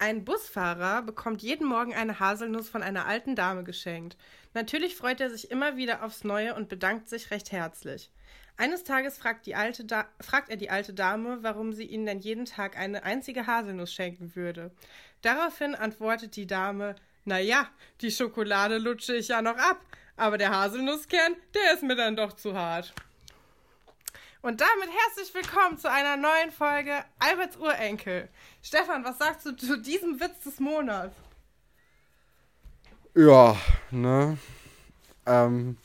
Ein Busfahrer bekommt jeden Morgen eine Haselnuss von einer alten Dame geschenkt. Natürlich freut er sich immer wieder aufs Neue und bedankt sich recht herzlich. Eines Tages fragt, die alte fragt er die alte Dame, warum sie ihm denn jeden Tag eine einzige Haselnuss schenken würde. Daraufhin antwortet die Dame, na ja, die Schokolade lutsche ich ja noch ab, aber der Haselnusskern, der ist mir dann doch zu hart. Und damit herzlich willkommen zu einer neuen Folge Alberts Urenkel. Stefan, was sagst du zu diesem Witz des Monats? Ja, ne? Ähm,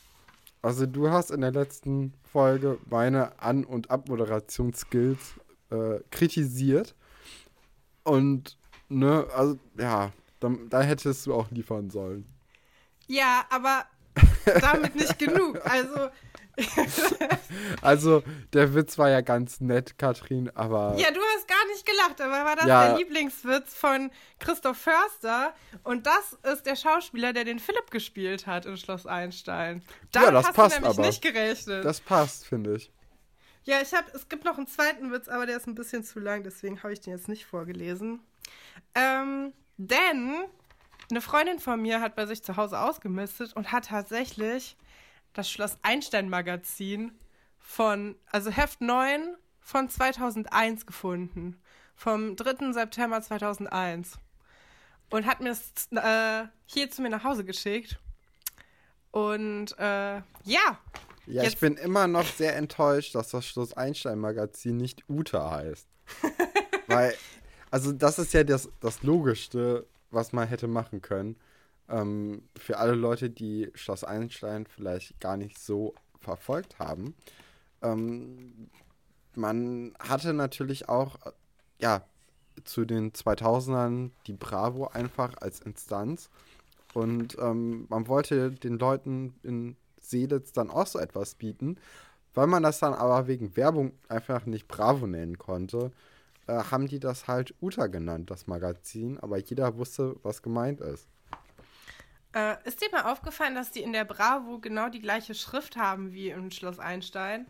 also du hast in der letzten Folge meine An- und Abmoderationsskills äh, kritisiert. Und, ne, also, ja, da, da hättest du auch liefern sollen. Ja, aber damit nicht genug. Also, also, der Witz war ja ganz nett, Katrin, aber. Ja, du hast gar nicht gelacht, aber war das Ja. der Lieblingswitz von Christoph Förster. Und das ist der Schauspieler, der den Philipp gespielt hat in Schloss Einstein. Damit Ja, das hast passt du nämlich aber. nicht gerechnet. Das passt, finde ich. ja, ich hab, es gibt noch einen zweiten Witz, aber der ist ein bisschen zu lang, deswegen habe ich den jetzt nicht vorgelesen. Ähm, denn eine Freundin von mir hat bei sich zu Hause ausgemistet und hat tatsächlich das Schloss Einstein Magazin von, also Heft 9 von 2001 gefunden. Vom 3. September 2001. Und hat mir es äh, hier zu mir nach Hause geschickt. Und äh, ja, Ja, ich Jetzt- bin immer noch sehr enttäuscht, dass das Schloss Einstein-Magazin nicht Ute heißt. Weil, also das ist ja das, das Logischste, was man hätte machen können. Ähm, für alle Leute, die Schloss Einstein vielleicht gar nicht so verfolgt haben. Ähm, man hatte natürlich auch, äh, ja, zu den 2000ern die Bravo einfach als Instanz. Und ähm, man wollte den Leuten in Seelitz dann auch so etwas bieten. Weil man das dann aber wegen Werbung einfach nicht Bravo nennen konnte, äh, haben die das halt Uta genannt, das Magazin. Aber jeder wusste, was gemeint ist. Äh, ist dir mal aufgefallen, dass die in der Bravo genau die gleiche Schrift haben wie im Schloss Einstein?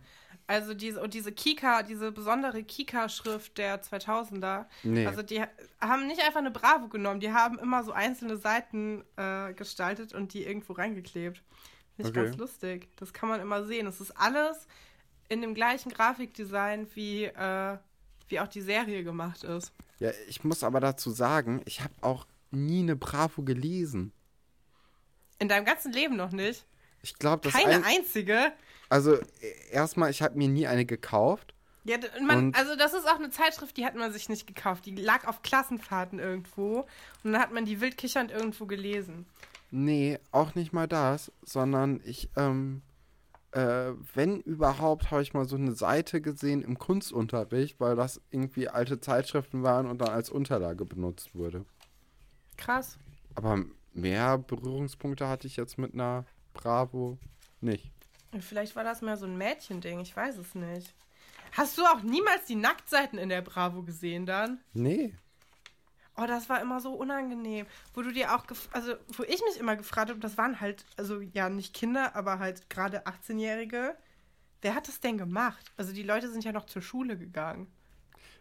Also diese, und diese Kika, diese besondere Kika-Schrift der 2000er. Nee. Also die ha- haben nicht einfach eine Bravo genommen, die haben immer so einzelne Seiten äh, gestaltet und die irgendwo reingeklebt. Finde ich Okay. ganz lustig. Das kann man immer sehen. Es ist alles in dem gleichen Grafikdesign, wie, äh, wie auch die Serie gemacht ist. Ja, ich muss aber dazu sagen, ich habe auch nie eine Bravo gelesen. In deinem ganzen Leben noch nicht. Ich glaube, das Keine ein, einzige. Also, e- erstmal, ich habe mir nie eine gekauft. Ja, man, Und- also das ist auch eine Zeitschrift, die hat man sich nicht gekauft. Die lag auf Klassenfahrten irgendwo und dann hat man die wild kichernd irgendwo gelesen. Nee, auch nicht mal das, sondern ich, ähm, äh, wenn überhaupt, habe ich mal so eine Seite gesehen im Kunstunterricht, weil das irgendwie alte Zeitschriften waren und dann als Unterlage benutzt wurde. Krass. Aber mehr Berührungspunkte hatte ich jetzt mit einer Bravo nicht. Vielleicht war das mehr so ein Mädchending, ich weiß es nicht. Hast du auch niemals die Nacktseiten in der Bravo gesehen dann? Nee. Oh, das war immer so unangenehm. Wo du dir auch, also wo ich mich immer gefragt habe, das waren halt, also ja, nicht Kinder, aber halt gerade 18-Jährige. Wer hat das denn gemacht? Also die Leute sind ja noch zur Schule gegangen.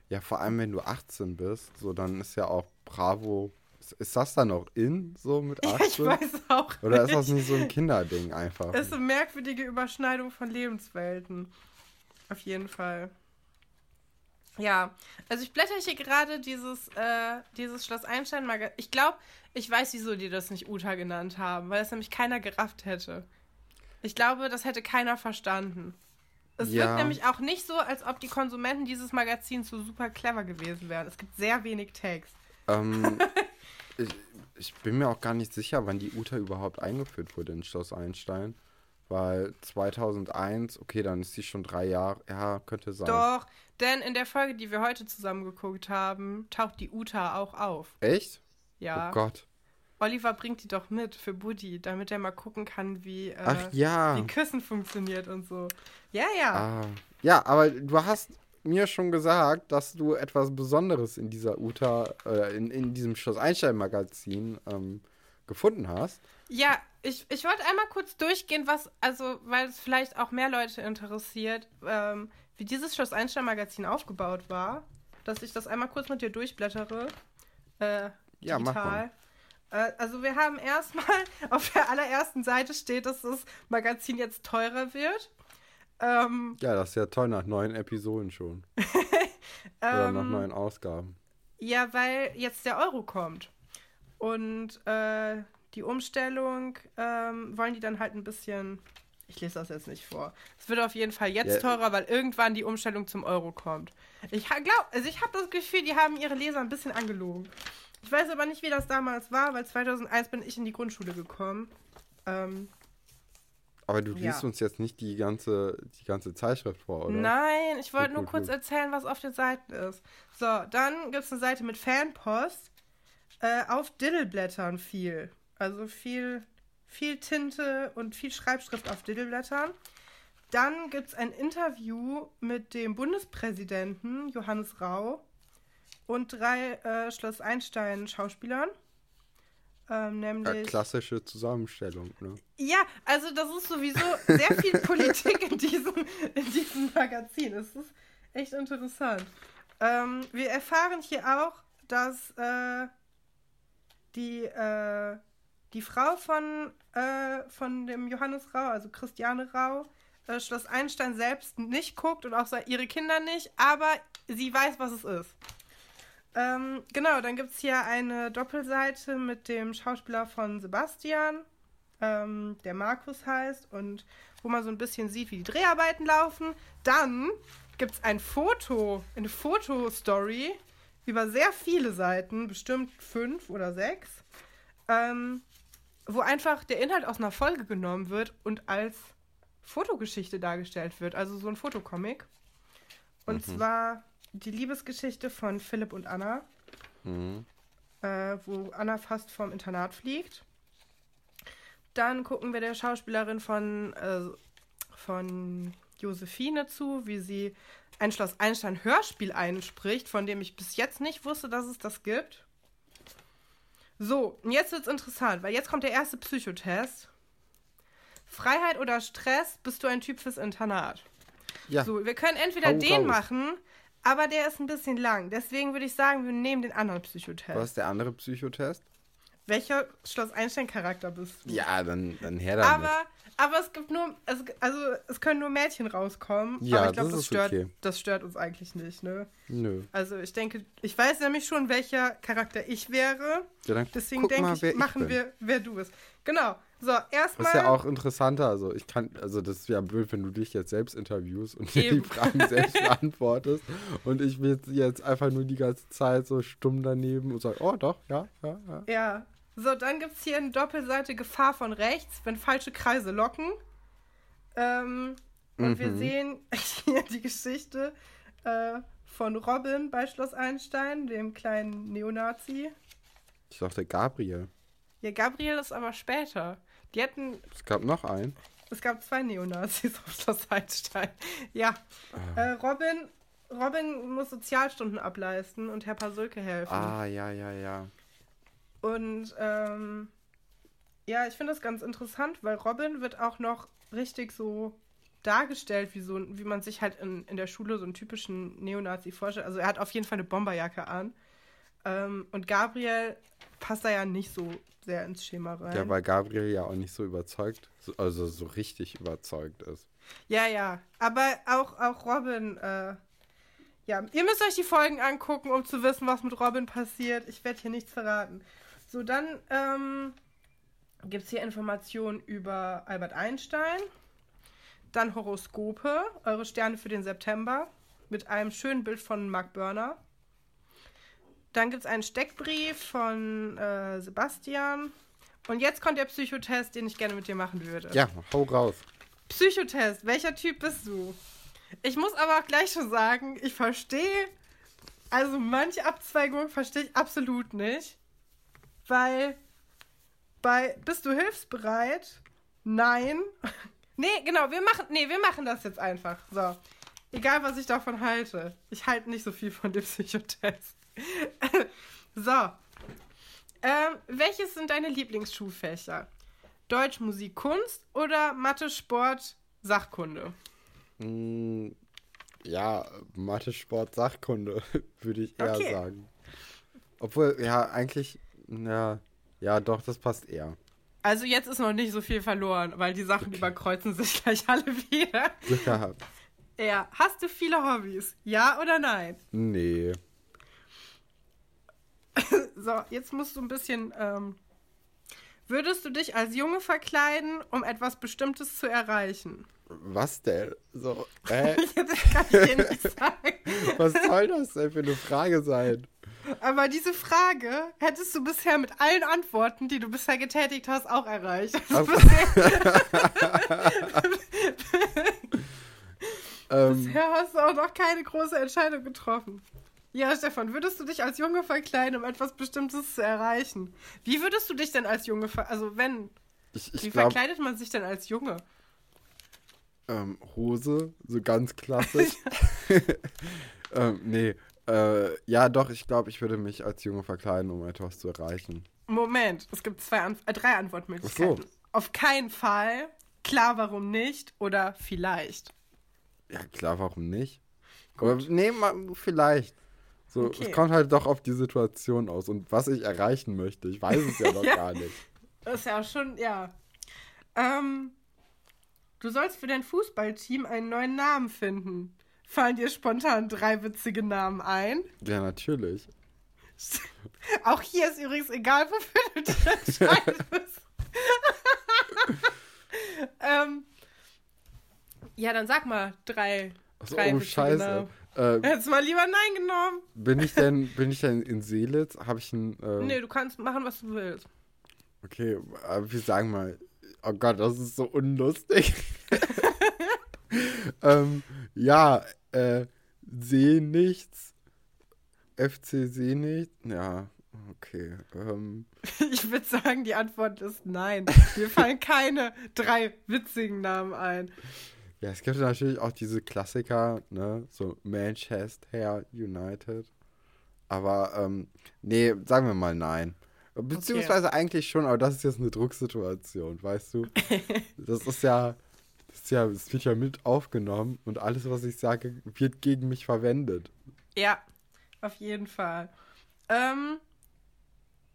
Ja, vor allem, wenn du 18 bist, so dann ist ja auch Bravo. Ist, das dann noch in, so mit 18? Ja, ich weiß auch. Oder ist nicht. das nicht so ein Kinderding einfach? Das ist eine merkwürdige Überschneidung von Lebenswelten. Auf jeden Fall. Ja, also ich blätter hier gerade dieses, äh, dieses Schloss Einstein Magazin. Ich glaube, ich weiß, wieso die das nicht Uta genannt haben, weil es nämlich keiner gerafft hätte. Ich glaube, das hätte keiner verstanden. Es Ja. wirkt nämlich auch nicht so, als ob die Konsumenten dieses Magazins so super clever gewesen wären. Es gibt sehr wenig Text. Ähm, ich, ich bin mir auch gar nicht sicher, wann die Uta überhaupt eingeführt wurde in Schloss Einstein. Weil 2001, okay, dann ist sie schon drei Jahre, ja, könnte sein. Doch, denn in der Folge, die wir heute zusammen geguckt haben, taucht die Uta auch auf. Echt? Ja. Oh Gott. Oliver bringt die doch mit für Buddy, damit er mal gucken kann, wie, äh, Ach ja. wie Küssen funktioniert und so. Ja, ja. Ah. Ja, aber du hast mir schon gesagt, dass du etwas Besonderes in dieser Uta, äh, in, in diesem Schloss Einstein-Magazin ähm, gefunden hast. Ja, ich, ich wollte einmal kurz durchgehen, was, also, weil es vielleicht auch mehr Leute interessiert, ähm, wie dieses Schloss Einstein-Magazin aufgebaut war. Dass ich das einmal kurz mit dir durchblättere. Äh, Ja, mach mal. Äh, also wir haben erstmal auf der allerersten Seite steht, dass das Magazin jetzt teurer wird. Ähm, Ja, das ist ja toll nach neun Episoden schon. Oder nach ähm, neun Ausgaben. Ja, weil jetzt der Euro kommt. Und äh, die Umstellung ähm, wollen die dann halt ein bisschen. Ich lese das jetzt nicht vor. Es wird auf jeden Fall jetzt Ja. teurer, weil irgendwann die Umstellung zum Euro kommt. Ich glaube, also ich habe das Gefühl, die haben ihre Leser ein bisschen angelogen. Ich weiß aber nicht, wie das damals war, weil 2001 bin ich in die Grundschule gekommen. Ähm, Aber du liest ja. uns jetzt nicht die ganze, die ganze Zeitschrift vor, oder? Nein, ich wollte nur kurz erzählen, was auf den Seiten ist. So, dann gibt es eine Seite mit Fanpost. Äh, auf Diddleblättern viel. Also viel, viel Tinte und viel Schreibschrift auf Diddleblättern. Dann gibt es ein Interview mit dem Bundespräsidenten Johannes Rau und drei äh, Schloss Einstein Ähm, Ja, nämlich. klassische Zusammenstellung, ne? Ja, also das ist sowieso sehr viel Politik in diesem, in diesem Magazin. Es ist echt interessant. Ähm, wir erfahren hier auch, dass äh, die, äh, die Frau von, äh, von dem Johannes Rau, also Christiane Rau, äh, Schloss Einstein selbst nicht guckt und auch ihre Kinder nicht, aber sie weiß, was es ist. Ähm, genau, dann gibt es hier eine Doppelseite mit dem Schauspieler von Sebastian, ähm, der Markus heißt, und wo man so ein bisschen sieht, wie die Dreharbeiten laufen. Dann gibt es ein Foto, eine Fotostory über sehr viele Seiten, bestimmt fünf oder sechs, ähm, wo einfach der Inhalt aus einer Folge genommen wird und als Fotogeschichte dargestellt wird, also so ein Fotocomic. Und zwar die Liebesgeschichte von Philipp und Anna, Mhm. äh, wo Anna fast vom Internat fliegt. Dann gucken wir der Schauspielerin von, äh, von Josephine zu, wie sie ein Schloss Einstein Hörspiel einspricht, von dem ich bis jetzt nicht wusste, dass es das gibt. So, und jetzt wird's interessant, weil jetzt kommt der erste Psychotest. Freiheit oder Stress, bist du ein Typ fürs Internat? Ja, So, wir können entweder Hau den raus. machen, aber der ist ein bisschen lang. Deswegen würde ich sagen, wir nehmen den anderen Psychotest. was ist der andere Psychotest? Welcher Schloss Einstein-Charakter bist du? Ja, dann, dann her damit. Aber, aber es gibt nur, es, also es können nur Mädchen rauskommen. Ja, aber ich glaube, das das, stört, okay. das stört uns eigentlich nicht, ne? Nö. Also ich denke, ich weiß nämlich schon, welcher Charakter ich wäre. Ja, dann Deswegen denke ich, ich machen bin. wir, wer du bist. Genau. So, erstmal. Das ist ja auch interessanter. Also ich kann, also das ist ja blöd, wenn du dich jetzt selbst interviewst und dir die. Fragen selbst beantwortest. Und ich will jetzt einfach nur die ganze Zeit so stumm daneben und sagen, oh doch, ja, ja, ja. Ja. So, dann gibt es hier eine Doppelseite Gefahr von rechts, wenn falsche Kreise locken. Ähm, und wir Mhm. sehen hier die Geschichte äh, von Robin bei Schloss Einstein, dem kleinen Neonazi. Ich dachte Gabriel. Ja, Gabriel ist aber später. Die hatten, Es gab noch einen. es gab zwei Neonazis auf Schloss Einstein. Ja. Äh, Robin, Robin muss Sozialstunden ableisten und Herr Pasulke helfen. Ah, ja, ja, ja. Und ähm, ja, ich finde das ganz interessant, weil Robin wird auch noch richtig so dargestellt, wie, so, wie man sich halt in, in der Schule so einen typischen Neonazi vorstellt. Also er hat auf jeden Fall eine Bomberjacke an. Ähm, und Gabriel passt da ja nicht so sehr ins Schema rein. Ja, weil Gabriel ja auch nicht so überzeugt, so- also so richtig überzeugt ist. Ja, ja. Aber auch, auch Robin, äh, ja, ihr müsst euch die Folgen angucken, um zu wissen, was mit Robin passiert. Ich werde hier nichts verraten. So, dann ähm, gibt es hier Informationen über Albert Einstein. Dann Horoskope, eure Sterne für den September. Mit einem schönen Bild von Mark Börner. Dann gibt es einen Steckbrief von äh, Sebastian. Und jetzt kommt der Psychotest, den ich gerne mit dir machen würde. Ja, hau raus. Psychotest, welcher Typ bist du? Ich muss aber auch gleich schon sagen, ich verstehe, also manche Abzweigungen verstehe ich absolut nicht, weil bei bist du hilfsbereit? Nein. nee, genau, wir machen nee, wir machen das jetzt einfach. So. Egal, was ich davon halte. Ich halte nicht so viel von dem Psychotest. so. Ähm, welches sind deine Lieblingsschulfächer? Deutsch, Musik, Kunst oder Mathe, Sport, Sachkunde? Mm, ja, Mathe, Sport, Sachkunde, würde ich eher Okay. sagen. Obwohl, ja, eigentlich, ja, ja, doch, das passt eher. Also jetzt ist noch nicht so viel verloren, weil die Sachen überkreuzen sich gleich alle wieder. Glück gehabt. Ja, hast du viele Hobbys? Ja oder nein? Nee. So, jetzt musst du ein bisschen. Ähm, würdest du dich als Junge verkleiden, um etwas Bestimmtes zu erreichen? Was denn? So, äh, Jetzt kann ich dir nicht sagen. was soll das denn für eine Frage sein? Aber diese Frage hättest du bisher mit allen Antworten, die du bisher getätigt hast, auch erreicht. Also bisher, Ähm, bisher hast du auch noch keine große Entscheidung getroffen. Ja, Stefan, würdest du dich als Junge verkleiden, um etwas Bestimmtes zu erreichen? Wie würdest du dich denn als Junge ver... Also wenn... ich Wie ich glaube, verkleidet man sich denn als Junge? ähm, Hose, so ganz klassisch. ähm, nee, äh, ja, doch, ich glaube, ich würde mich als Junge verkleiden, um etwas zu erreichen. Moment, es gibt zwei An äh, drei Antwortmöglichkeiten. Ach so. Auf keinen Fall, klar, warum nicht oder vielleicht. Ja, klar, warum nicht? Aber nee, mal, vielleicht. So, Okay. es kommt halt doch auf die Situation aus und was ich erreichen möchte. Ich weiß es ja noch Ja. gar nicht. Das ist ja schon, ja. Ähm, du sollst für dein Fußballteam einen neuen Namen finden. Fallen dir spontan drei witzige Namen ein? Ja, natürlich. Auch hier ist übrigens egal, wofür du dich entscheidest. ähm, ja, dann sag mal drei. Achso, drei oh, scheiße. Namen. Äh, Hättest mal lieber Nein genommen. bin ich denn, bin ich denn in Seelitz? Habe ich ein, äh, Nee, du kannst machen, was du willst. okay, äh, wir sagen mal, oh Gott, das ist so unlustig. ähm, ja, äh, seh nichts. FC seh nichts. Ja, okay. Ähm, Ich würde sagen, die Antwort ist nein. Mir fallen keine drei witzigen Namen ein. Ja, es gibt natürlich auch diese Klassiker, ne, so Manchester United. Aber, ähm, nee, sagen wir mal nein. Beziehungsweise eigentlich schon, aber das ist jetzt eine Drucksituation, weißt du? Das ist ja, das ist ja, es wird ja mit aufgenommen und alles, was ich sage, wird gegen mich verwendet. Ja, auf jeden Fall. Ähm,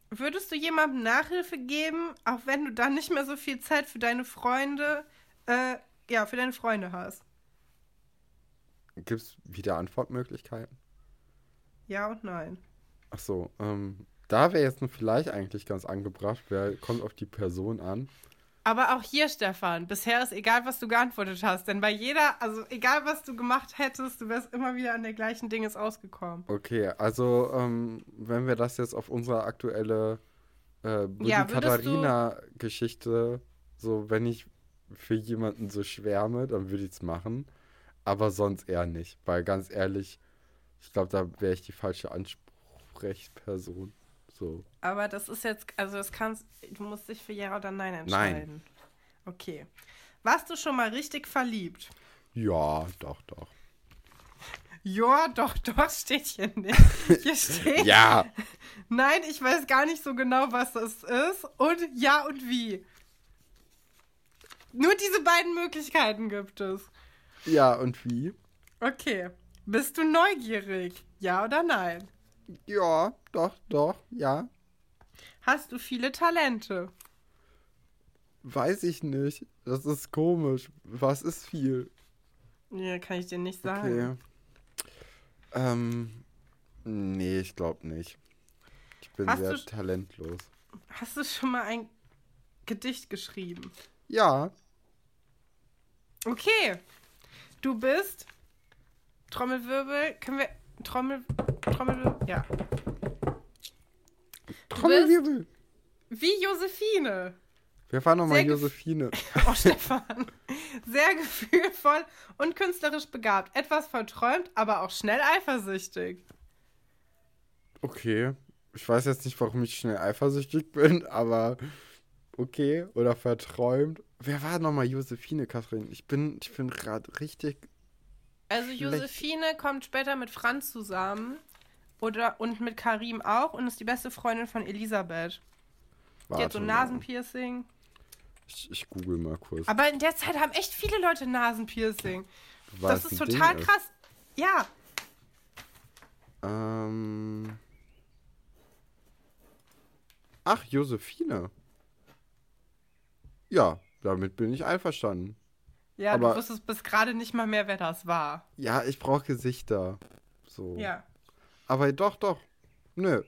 würdest du jemandem Nachhilfe geben, auch wenn du dann nicht mehr so viel Zeit für deine Freunde, äh, ja, für deine Freunde hast? Gibt es wieder Antwortmöglichkeiten? Ja und nein. Ach so, ähm, da wäre jetzt nur vielleicht eigentlich ganz angebracht, wer kommt auf die Person an. Aber auch hier, Stefan, bisher ist egal, was du geantwortet hast. Denn bei jeder, also egal, was du gemacht hättest, du wärst immer wieder an der gleichen Dinges ausgekommen. Okay, also ähm, wenn wir das jetzt auf unsere aktuelle äh, Ja, Katharina-Geschichte, so wenn ich für jemanden so schwärme, dann würde ich es machen. Aber sonst eher nicht. Weil ganz ehrlich, ich glaube, da wäre ich die falsche Ansprechperson. So. Aber das ist jetzt, also das kannst, du musst dich für Ja oder Nein entscheiden. Okay. Warst du schon mal richtig verliebt? Ja, doch, doch. Ja, doch, doch, steht hier nicht. Hier steht, Ja! nein, ich weiß gar nicht so genau, was das ist. Und ja und wie. Nur diese beiden Möglichkeiten gibt es. Ja, und wie? Okay. Bist du neugierig? Ja oder nein? Ja, doch, doch, ja. Hast du viele Talente? Weiß ich nicht. Das ist komisch. Was ist viel? Nee, kann ich dir nicht sagen. Okay. Ähm, nee, ich glaube nicht. Ich bin Hast sehr talentlos. Hast du schon mal ein Gedicht geschrieben? Ja, Okay. Du bist Trommelwirbel. Können wir Trommel Trommelwirbel? Ja. Trommelwirbel. Wie Josephine. Wer war nochmal Josephine? Oh, Stefan. Sehr gefühlvoll und künstlerisch begabt. Etwas verträumt, aber auch schnell eifersüchtig. Okay. Ich weiß jetzt nicht, warum ich schnell eifersüchtig bin, aber okay. Oder verträumt. Wer war nochmal Josephine, Kathrin? Ich bin, ich bin gerade richtig Also Josephine kommt später mit Franz zusammen oder und mit Karim auch und ist die beste Freundin von Elisabeth. die hat so ein. Nasenpiercing. Ich, ich google mal kurz. Aber in der Zeit haben echt viele Leute Nasenpiercing. weil das ist total Ding krass. Ja, Ähm. Ach, Josephine. Ja, damit bin ich einverstanden. ja, Aber- du wusstest bis gerade nicht mal mehr, wer das war. Ja, ich brauche Gesichter. So. Ja, Aber doch, doch. Nö.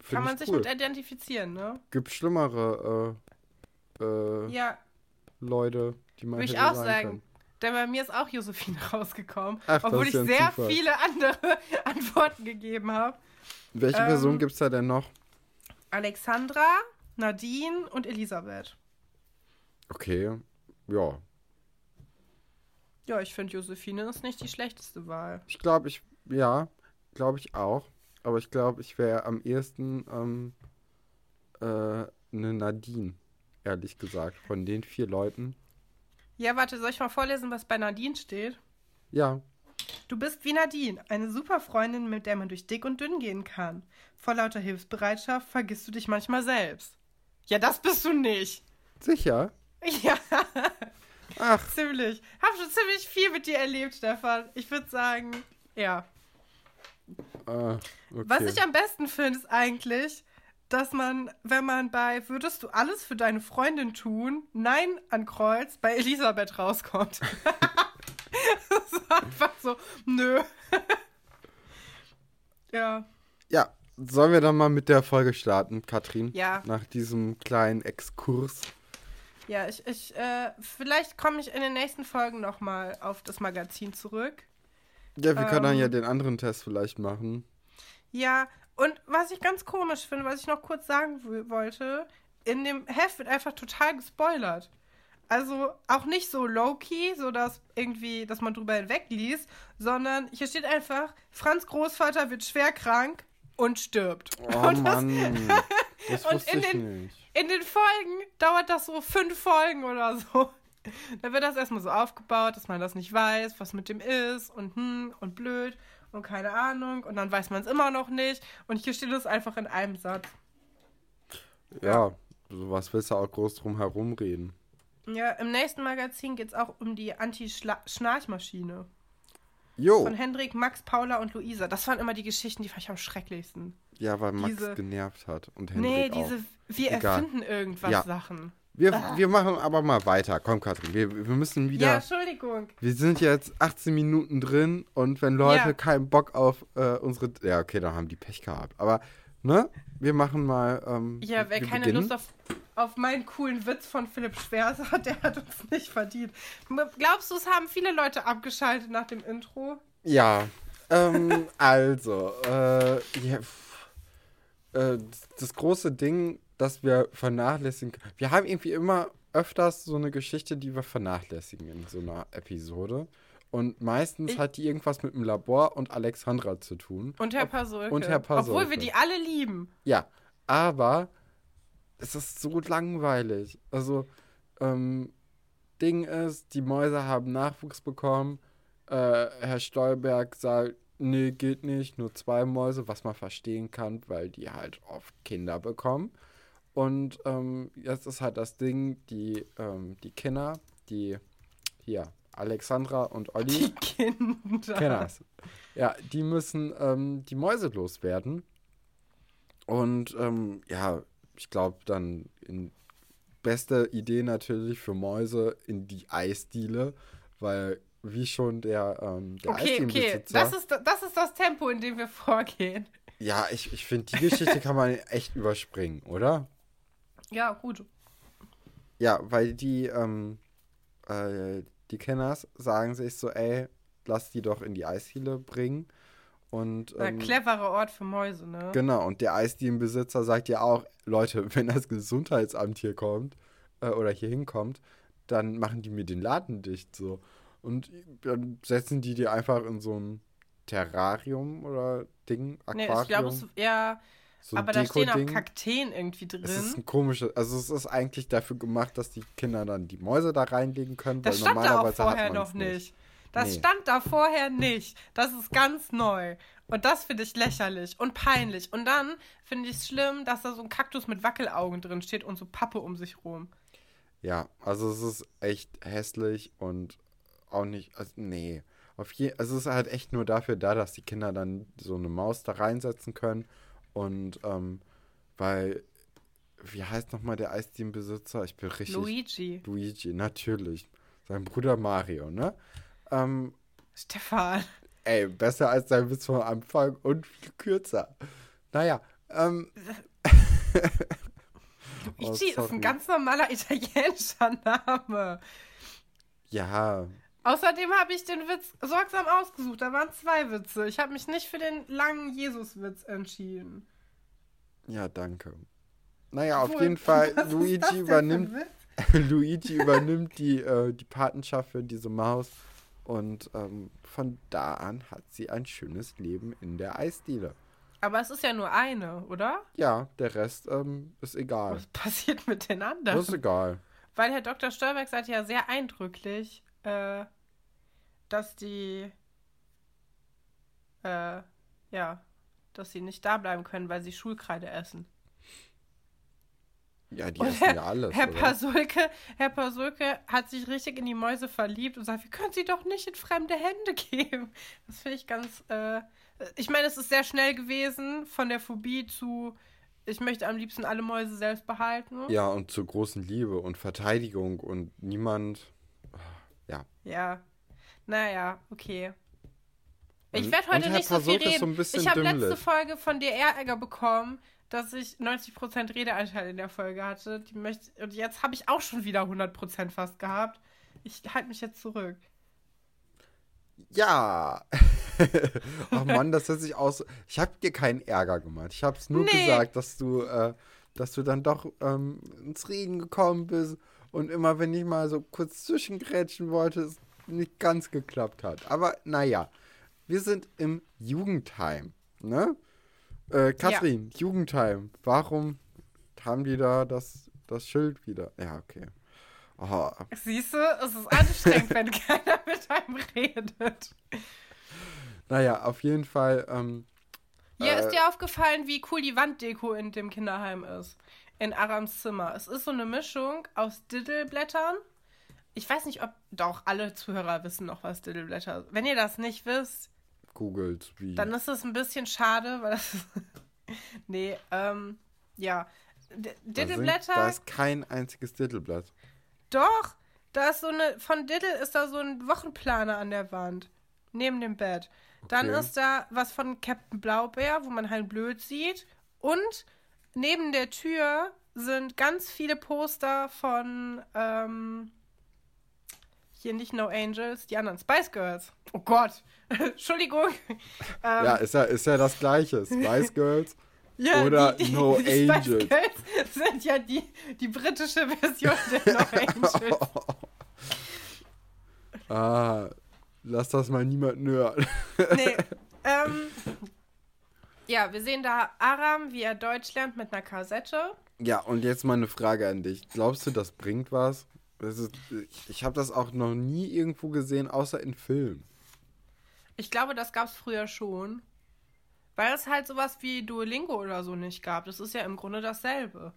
Find kann man ich sich cool. mit identifizieren, ne? Gibt schlimmere äh, äh, Ja, Leute, die man würde ich auch sagen. können. Denn bei mir ist auch Josephine rausgekommen, Ach, obwohl ich ja sehr Zufall. viele andere Antworten gegeben habe. Welche Ähm, Person gibt's da denn noch? Alexandra, Nadine und Elisabeth. Okay. Ja. Ja, ich finde Josephine ist nicht die schlechteste Wahl. Ich glaube, ich. Ja, glaube ich auch. Aber ich glaube, ich wäre am ehesten ähm, äh, eine Nadine, ehrlich gesagt. Von den vier Leuten. Ja, warte, soll ich mal vorlesen, was bei Nadine steht? Ja. Du bist wie Nadine, eine super Freundin, mit der man durch dick und dünn gehen kann. Vor lauter Hilfsbereitschaft vergisst du dich manchmal selbst. Ja, das bist du nicht. Sicher? Ja, Ach, ziemlich. Hab schon ziemlich viel mit dir erlebt, Stefan. Ich würde sagen, ja. äh, okay. Was ich am besten finde, ist eigentlich, dass man, wenn man bei Würdest du alles für deine Freundin tun? Nein ankreuz, bei Elisabeth rauskommt. das ist einfach so, nö. ja. Ja, sollen wir dann mal mit der Folge starten, Katrin? Ja. Nach diesem kleinen Exkurs. Ja, ich, ich, äh, vielleicht komme ich in den nächsten Folgen nochmal auf das Magazin zurück. Ja, wir können dann Ähm. ja den anderen Test vielleicht machen. Ja, und was ich ganz komisch finde, was ich noch kurz sagen wollte, in dem Heft wird einfach total gespoilert. Also auch nicht so low-key, so dass irgendwie, dass man drüber hinwegliest, sondern hier steht einfach, Franz Großvater wird schwer krank und stirbt. Oh und das, Mann. Das und in ich den- nicht. In den Folgen dauert das so fünf Folgen oder so. Da wird das erstmal so aufgebaut, dass man das nicht weiß, was mit dem ist und hm und blöd und keine Ahnung. Und dann weiß man es immer noch nicht. Und hier steht es einfach in einem Satz. Ja, sowas willst du auch groß drum herum reden. Ja, im nächsten Magazin geht es auch um die Anti-Schnarchmaschine Jo. von Hendrik, Max, Paula und Luisa. Das waren immer die Geschichten, die fand ich am schrecklichsten. Ja, weil Max diese- genervt hat und nee, Hendrik auch. Wir Egal. erfinden irgendwas Ja. Sachen. Wir, wir machen aber mal weiter. Komm, Katrin, wir, wir müssen wieder. Ja, Entschuldigung. wir sind jetzt 18 Minuten drin und wenn Leute Ja. keinen Bock auf äh, unsere. Ja, okay, dann haben die Pech gehabt. Aber, ne? Wir machen mal. Ähm, Ja, wer keine beginnen. Lust auf, auf meinen coolen Witz von Philipp Schwerser hat, der hat uns nicht verdient. Glaubst du, es haben viele Leute abgeschaltet nach dem Intro? Ja, ähm, also, äh, ja, äh, das große Ding, das wir vernachlässigen. Wir haben irgendwie immer öfters so eine Geschichte, die wir vernachlässigen in so einer Episode. Und meistens Ich- hat die irgendwas mit dem Labor und Alexandra zu tun. Und Herr Pasulke. Und Herr Pasulke. Obwohl wir die alle lieben. Ja, aber es ist so langweilig. Also, ähm, Ding ist, die Mäuse haben Nachwuchs bekommen. Äh, Herr Stolberg sagt, nee, geht nicht, nur zwei Mäuse, was man verstehen kann, weil die halt oft Kinder bekommen. Und ähm, jetzt ist halt das Ding, die, ähm, die Kinder, die hier, Alexandra und Olli. Die Kinder. Kenners. Ja, die müssen ähm, die Mäuse loswerden. Und ähm, ja, ich glaube dann in beste Idee natürlich für Mäuse in die Eisdiele, weil wie schon der, ähm, der Okay, okay. Das ist, das ist das Tempo, in dem wir vorgehen. ja, ich, ich finde, die Geschichte kann man echt überspringen, oder? Ja, gut. Ja, weil die, ähm, äh, die Kenners sagen sich so, ey, lass die doch in die Eisdiele bringen. Und, ähm, cleverer Ort für Mäuse, ne? Genau, und der Eisdielenbesitzer sagt ja auch, Leute, wenn das Gesundheitsamt hier kommt äh, oder hier hinkommt, dann machen die mir den Laden dicht so. Und dann setzen die die einfach in so ein Terrarium oder Ding, Nee, Aquarium. ich glaube, es ja, so aber da stehen auch. Kakteen irgendwie drin. Es ist ein komisches, also es ist eigentlich dafür gemacht, dass die Kinder dann die Mäuse da reinlegen können, Das stand da auch vorher noch man's nicht. Das Nee. stand da vorher nicht. Das ist ganz neu. Und das finde ich lächerlich und peinlich. Und dann finde ich es schlimm, dass da so ein Kaktus mit Wackelaugen drin steht und so Pappe um sich rum. Ja, also es ist echt hässlich und auch nicht, also nee. Auf je, also es ist halt echt nur dafür da, dass die Kinder dann so eine Maus da reinsetzen können. Und ähm, weil, wie heißt nochmal der Eisdielenbesitzer? Ich bin richtig. Luigi. Luigi, natürlich. Sein Bruder Mario, ne? Ähm, Stefan. ey, besser als dein Witz vom Anfang und viel kürzer. Naja, ähm. Oh, Luigi ist sorry. ein ganz normaler italienischer Name. Ja, Außerdem habe ich den Witz sorgsam ausgesucht. Da waren zwei Witze. Ich habe mich nicht für den langen Jesus-Witz entschieden. ja, danke. Naja, auf Obwohl, jeden Fall, das Luigi übernimmt? Luigi übernimmt die, äh, die Patenschaft für diese Maus. Und ähm, von da an hat sie ein schönes Leben in der Eisdiele. Aber es ist ja nur eine, oder? Ja, der Rest ähm, ist egal. Was passiert mit den Das anderen? ist egal. Weil Herr Dr. Stolberg sagt ja sehr eindrücklich, äh, dass die, äh, ja, dass sie nicht da bleiben können, weil sie Schulkreide essen. Ja, die Und essen ja alles. Herr? Pasulke, Herr Pasulke hat sich richtig in die Mäuse verliebt und sagt, wir können sie doch nicht in fremde Hände geben. Das finde ich ganz, äh, ich meine, es ist sehr schnell gewesen von der Phobie zu, ich möchte am liebsten alle Mäuse selbst behalten. Ja, und zur großen Liebe und Verteidigung und niemand. Ja. Ja. Naja, okay. Ich werde heute nicht so viel so reden. bisschen ich habe letzte. Folge von dir Ärger bekommen, dass ich 90% Redeanteil in der Folge hatte. Die möchte, und jetzt habe ich auch schon wieder 100% fast gehabt. Ich halte mich jetzt zurück. Ja. Ach Mann, das hört sich aus. Ich habe dir keinen Ärger gemacht. Ich habe es nur Nee. gesagt, dass du, äh, dass du dann doch ähm, ins Reden gekommen bist und immer, wenn ich mal so kurz zwischengrätschen wollte, es nicht ganz geklappt hat. Aber naja, wir sind im Jugendheim, ne? Äh, Katrin, Jugendheim. Warum haben die da das, das Schild wieder? Ja, okay. Oh, Siehst du, es ist anstrengend, wenn keiner mit einem redet. naja, auf jeden Fall. Ähm, Hier Äh, ist dir aufgefallen, wie cool die Wanddeko in dem Kinderheim ist. In Arams Zimmer. Es ist so eine Mischung aus Diddleblättern. Ich weiß nicht, ob doch alle Zuhörer wissen noch, was Diddleblätter sind. Wenn ihr das nicht wisst, googelt, wie. dann ist es ein bisschen schade, weil das. nee, ähm, ja. D Da, sind, Diddleblätter. da ist kein einziges Diddleblatt. Doch, da ist so eine, von Diddle ist da so ein Wochenplaner an der Wand. Neben dem Bett. Dann Okay. ist da was von Captain Blaubeer, wo man halt blöd sieht. Und neben der Tür sind ganz viele Poster von, ähm, hier nicht No Angels, die anderen Spice Girls. Oh Gott. Entschuldigung. ähm, ja, ist ja, ist ja das Gleiche. Spice Girls. ja, oder No die Spice Angels. Girls sind ja die, die britische Version der No Angels. ah, lass das mal niemanden hören. Nee. ähm, ja, wir sehen da Aram, wie er Deutsch lernt mit einer Kassette. ja, und jetzt mal eine Frage an dich. Glaubst du, das bringt was? Das ist, ich habe das auch noch nie irgendwo gesehen, außer in Filmen. Ich glaube, das gab es früher schon. Weil es halt sowas wie Duolingo oder so nicht gab. Das ist ja im Grunde dasselbe.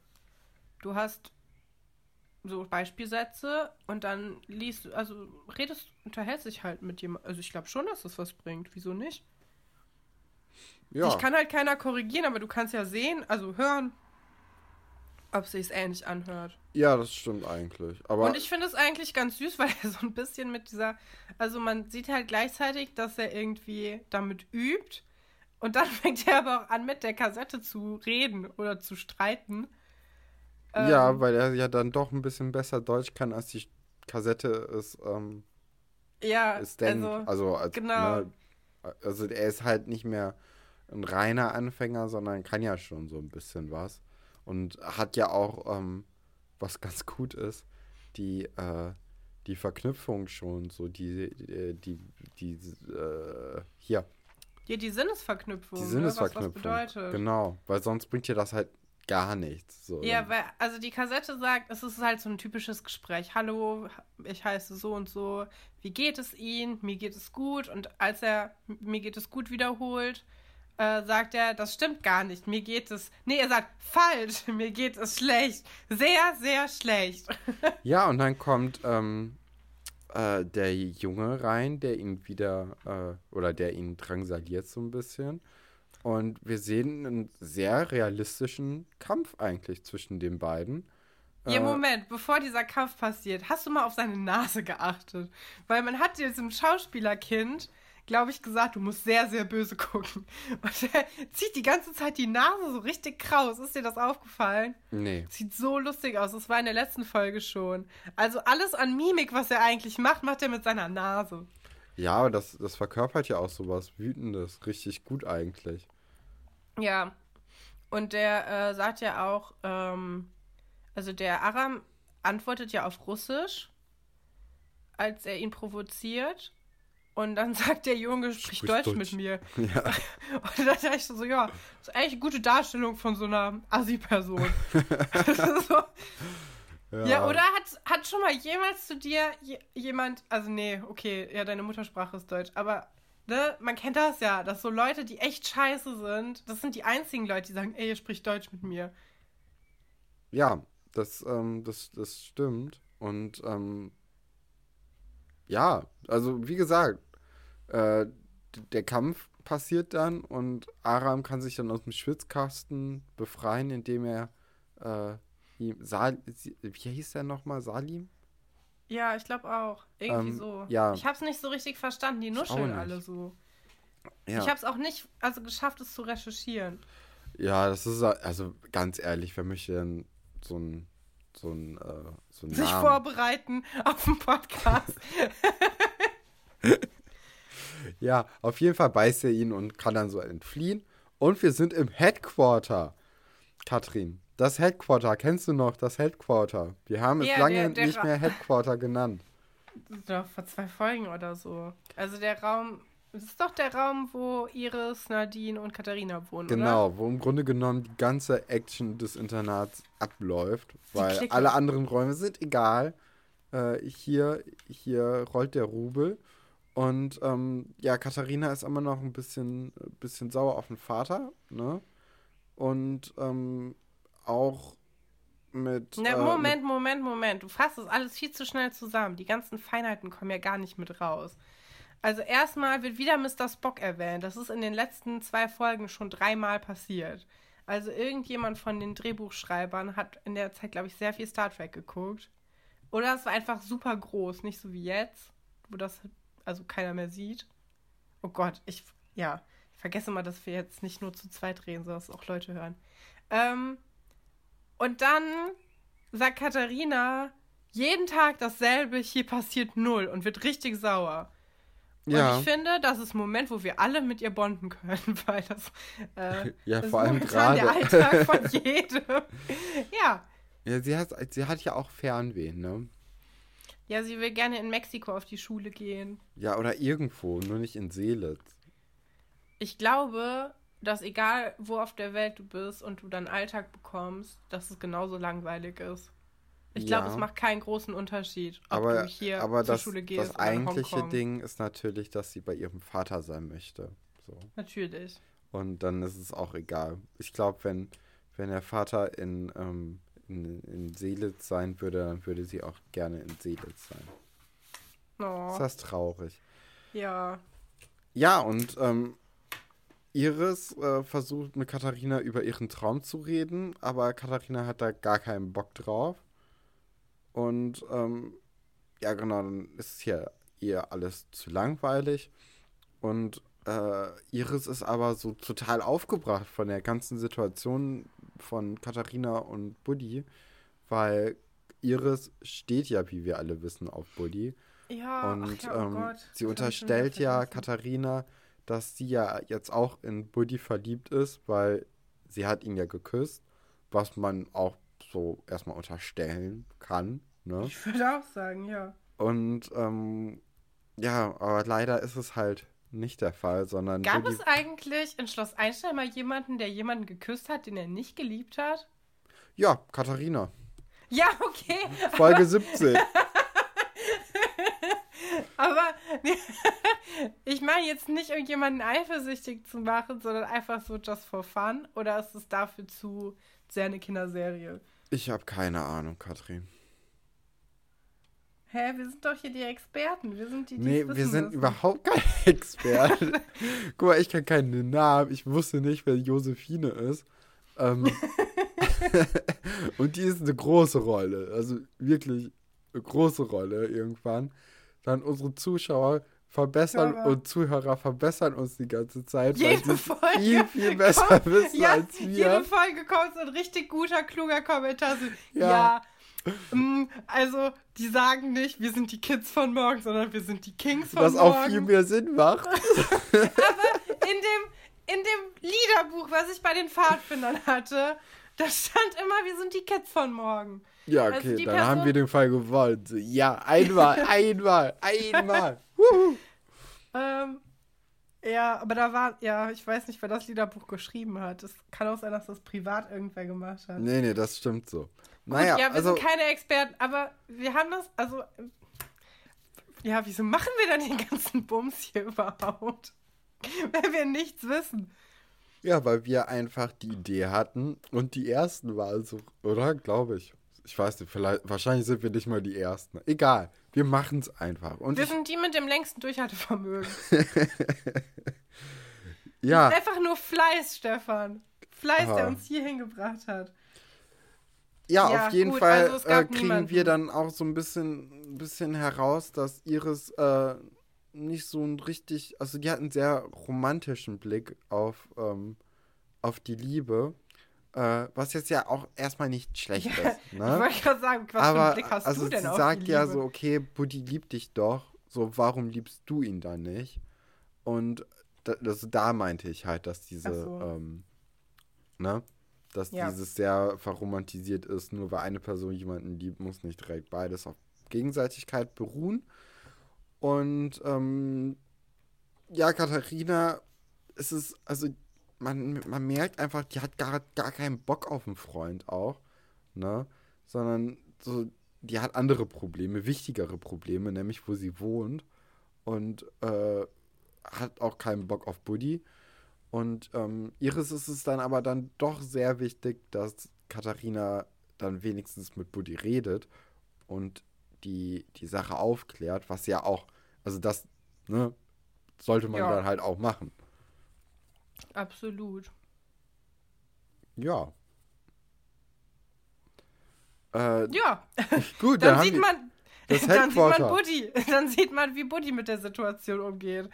Du hast so Beispielsätze und dann liest du, also redest, unterhältst dich halt mit jemandem. Also ich glaube schon, dass das was bringt. Wieso nicht? Ja, Dich kann halt keiner korrigieren, aber du kannst ja sehen, also hören, ob sich's ähnlich anhört. ja, das stimmt eigentlich. Aber Und ich finde es eigentlich ganz süß, weil er so ein bisschen mit dieser, also man sieht halt gleichzeitig, dass er irgendwie damit übt und dann fängt er aber auch an, mit der Kassette zu reden oder zu streiten. ja, Ähm, weil er ja dann doch ein bisschen besser Deutsch kann, als die Kassette es, ähm, ja, es denkt. also, Also, als, genau. ne, also er ist halt nicht mehr ein reiner Anfänger, sondern kann ja schon so ein bisschen was. Und hat ja auch, ähm, was ganz gut ist, die, äh, die Verknüpfung schon, so die, die, die, die äh, hier, ja, die Sinnesverknüpfung. die ne, Sinnesverknüpfung. Was, was bedeutet. Genau, weil sonst bringt dir das halt gar nichts. So. Ja, weil, also die Kassette sagt, es ist halt so ein typisches Gespräch. Hallo, ich heiße so und so. Wie geht es Ihnen? Mir geht es gut. Und als er mir geht es gut wiederholt, äh, sagt er, das stimmt gar nicht. Mir geht es. Nee, er sagt falsch. Mir geht es schlecht. Sehr, sehr schlecht. ja, und dann kommt ähm, äh, der Junge rein, der ihn wieder, äh, oder der ihn drangsaliert so ein bisschen. Und wir sehen einen sehr realistischen Kampf eigentlich zwischen den beiden. Ja, äh, Moment, bevor dieser Kampf passiert, hast du mal auf seine Nase geachtet? Weil man hat diesem Schauspielerkind, glaube ich, gesagt, du musst sehr, sehr böse gucken. Und er zieht die ganze Zeit die Nase so richtig kraus. Ist dir das aufgefallen? Nee. Sieht so lustig aus. Das war in der letzten Folge schon. Also alles an Mimik, was er eigentlich macht, macht er mit seiner Nase. Ja, aber das, das verkörpert ja auch sowas Wütendes. Richtig gut eigentlich. Ja. Und der äh, sagt ja auch, ähm, also der Aram antwortet ja auf Russisch, als er ihn provoziert. Und dann sagt der Junge, sprich Deutsch, Deutsch, mit mir. Ja. Und dann dachte ich so, ja, das ist eigentlich eine gute Darstellung von so einer Assi-Person. so. ja. ja. oder hat, hat schon mal jemals zu dir jemand, also nee, okay, ja, deine Muttersprache ist Deutsch, aber ne, man kennt das ja, dass so Leute, die echt scheiße sind, das sind die einzigen Leute, die sagen, ey, ihr spricht Deutsch mit mir. Ja, das, ähm, das, das stimmt. Und ähm, ja, also wie gesagt, äh, der Kampf passiert dann und Aram kann sich dann aus dem Schwitzkasten befreien, indem er äh, ihm, Sal wie hieß der nochmal, Salim? Ja, ich glaube auch. Irgendwie ähm, so. Ja. Ich habe es nicht so richtig verstanden. Die nuscheln alle so. Ja. Ich habe es auch nicht also geschafft, es zu recherchieren. Ja, das ist also ganz ehrlich, wer möchte denn so ein so ein, äh, so ein sich Namen. vorbereiten auf den Podcast. ja, auf jeden Fall beißt er ihn und kann dann so entfliehen. Und wir sind im Headquarter. Katrin, das Headquarter, kennst du noch das Headquarter? Wir haben es ja, lange der, der nicht mehr Headquarter genannt. Doch, vor zwei Folgen oder so. Also der Raum, das ist doch der Raum, wo Iris, Nadine und Katharina wohnen, Genau, oder? wo im Grunde genommen die ganze Action des Internats abläuft. Weil alle anderen Räume sind egal. Äh, hier, hier rollt der Rubel. Und ähm, ja, Katharina ist immer noch ein bisschen, bisschen sauer auf den Vater, ne? Und ähm, auch mit. Na, Moment, äh, mit Moment, Moment. Du fasst das alles viel zu schnell zusammen. Die ganzen Feinheiten kommen ja gar nicht mit raus. Also erstmal wird wieder Mr. Spock erwähnt. Das ist in den letzten zwei Folgen schon dreimal passiert. Also irgendjemand von den Drehbuchschreibern hat in der Zeit, glaube ich, sehr viel Star Trek geguckt. Oder es war einfach super groß, nicht so wie jetzt, wo das also keiner mehr sieht. Oh Gott, ich, ja, ich vergesse mal, dass wir jetzt nicht nur zu zweit reden, sondern dass auch Leute hören. Ähm, und dann sagt Katharina jeden Tag dasselbe, hier passiert null und wird richtig sauer. Ja. Und ich finde, das ist ein Moment, wo wir alle mit ihr bonden können, weil das, äh, ja, das vor allem gerade der Alltag von jedem. ja. Ja, sie hat, sie hat ja auch Fernweh, ne? Ja, sie will gerne in Mexiko auf die Schule gehen. Ja, oder irgendwo, nur nicht in Seelitz. Ich glaube, dass egal wo auf der Welt du bist und du deinen Alltag bekommst, dass es genauso langweilig ist. Ich glaube, ja. es macht keinen großen Unterschied, ob aber, du hier aber zur das, Schule gehst das eigentliche Ding ist natürlich, dass sie bei ihrem Vater sein möchte. So. Natürlich. Und dann ist es auch egal. Ich glaube, wenn, wenn der Vater in, ähm, in, in Seelitz sein würde, dann würde sie auch gerne in Seelitz sein. Oh. Ist das traurig? Ja. Ja, und ähm, Iris äh, versucht mit Katharina über ihren Traum zu reden, aber Katharina hat da gar keinen Bock drauf. Und ähm, ja, genau, dann ist hier ihr alles zu langweilig. Und äh, Iris ist aber so total aufgebracht von der ganzen Situation von Katharina und Buddy, weil Iris steht ja, wie wir alle wissen, auf Buddy. Ja, und ja, oh ähm, sie unterstellt ja Katharina, dass sie ja jetzt auch in Buddy verliebt ist, weil sie hat ihn ja geküsst, was man auch so erstmal unterstellen kann. Ne? Ich würde auch sagen, ja. Und ähm, ja, aber leider ist es halt nicht der Fall, sondern. Gab es eigentlich in Schloss Einstein mal jemanden, der jemanden geküsst hat, den er nicht geliebt hat? Ja, Katharina. Ja, okay. Folge 17. Aber ich meine jetzt nicht irgendjemanden eifersüchtig zu machen, sondern einfach so just for fun. Oder ist es dafür zu sehr eine Kinderserie? Ich habe keine Ahnung, Katrin. Hä, wir sind doch hier die Experten. Wir sind die, die Nee, wir sind müssen. überhaupt keine Experten. Guck mal, ich kann keinen Namen. Ich wusste nicht, wer Josephine ist. Ähm, und die ist eine große Rolle. Also wirklich eine große Rolle irgendwann. Dann unsere Zuschauer verbessern Hörer. und Zuhörer verbessern uns die ganze Zeit, weil Jede sie Folge viel, viel besser kommt- wissen ja, als wir. Jede Folge kommt so ein richtig guter, kluger Kommentar. So, Ja. ja. mm, also, die sagen nicht, wir sind die Kids von morgen, sondern wir sind die Kings von Was morgen. auch viel mehr Sinn macht. in dem, in dem Liederbuch, was ich bei den Pfadfindern hatte, da stand immer, wir sind die Kids von morgen. Ja, Also okay, die dann Person- haben wir den Fall gewonnen. So, Ja, einmal, einmal, einmal. Ähm, ja, aber da war, ja, ich weiß nicht, wer das Liederbuch geschrieben hat. Es kann auch sein, dass das privat irgendwer gemacht hat. Nee, nee, das stimmt so. Gut, Naja, ja, wir also, sind keine Experten, aber wir haben das, also, ja, wieso machen wir dann den ganzen Bums hier überhaupt? Wenn wir nichts wissen. ja, weil wir einfach die Idee hatten und die Ersten waren so, oder? Glaube ich. Ich weiß nicht, vielleicht, wahrscheinlich sind wir nicht mal die Ersten. Egal, wir machen es einfach. Und Wir sind die mit dem längsten Durchhaltevermögen. ja, Einfach nur Fleiß, Stefan. Fleiß, der Ah. uns hier hingebracht hat. ja, ja, auf jeden gut, Fall also äh, kriegen niemanden. wir dann auch so ein bisschen, bisschen heraus, dass Iris äh, nicht so ein richtig, also die hat einen sehr romantischen Blick auf, ähm, auf die Liebe. Äh, was jetzt ja auch erstmal nicht schlecht Ja, ist. Ich Ne? wollte gerade sagen, was für Aber einen Blick hast also du denn sie auf sagt ja so, okay, Buddy liebt dich doch. So, warum liebst du ihn dann nicht? Und da, also da meinte ich halt, dass diese, so. ähm, ne? Dass Ja. dieses sehr verromantisiert ist, nur weil eine Person jemanden liebt, muss nicht direkt beides auf Gegenseitigkeit beruhen. Und ähm, ja, Katharina, es ist, also man, man merkt einfach, die hat gar, gar keinen Bock auf einen Freund auch, ne? Sondern so, die hat andere Probleme, wichtigere Probleme, nämlich wo sie wohnt und äh, hat auch keinen Bock auf Buddy. Und ähm, Iris ist es dann aber dann doch sehr wichtig, dass Katharina dann wenigstens mit Buddy redet und die, die Sache aufklärt, was ja auch, also das, ne, sollte man Ja. dann halt auch machen. Absolut. Ja. Äh, Ja, gut, dann, dann sieht man, das dann sieht man. Buddy. Dann sieht man, wie Buddy mit der Situation umgeht.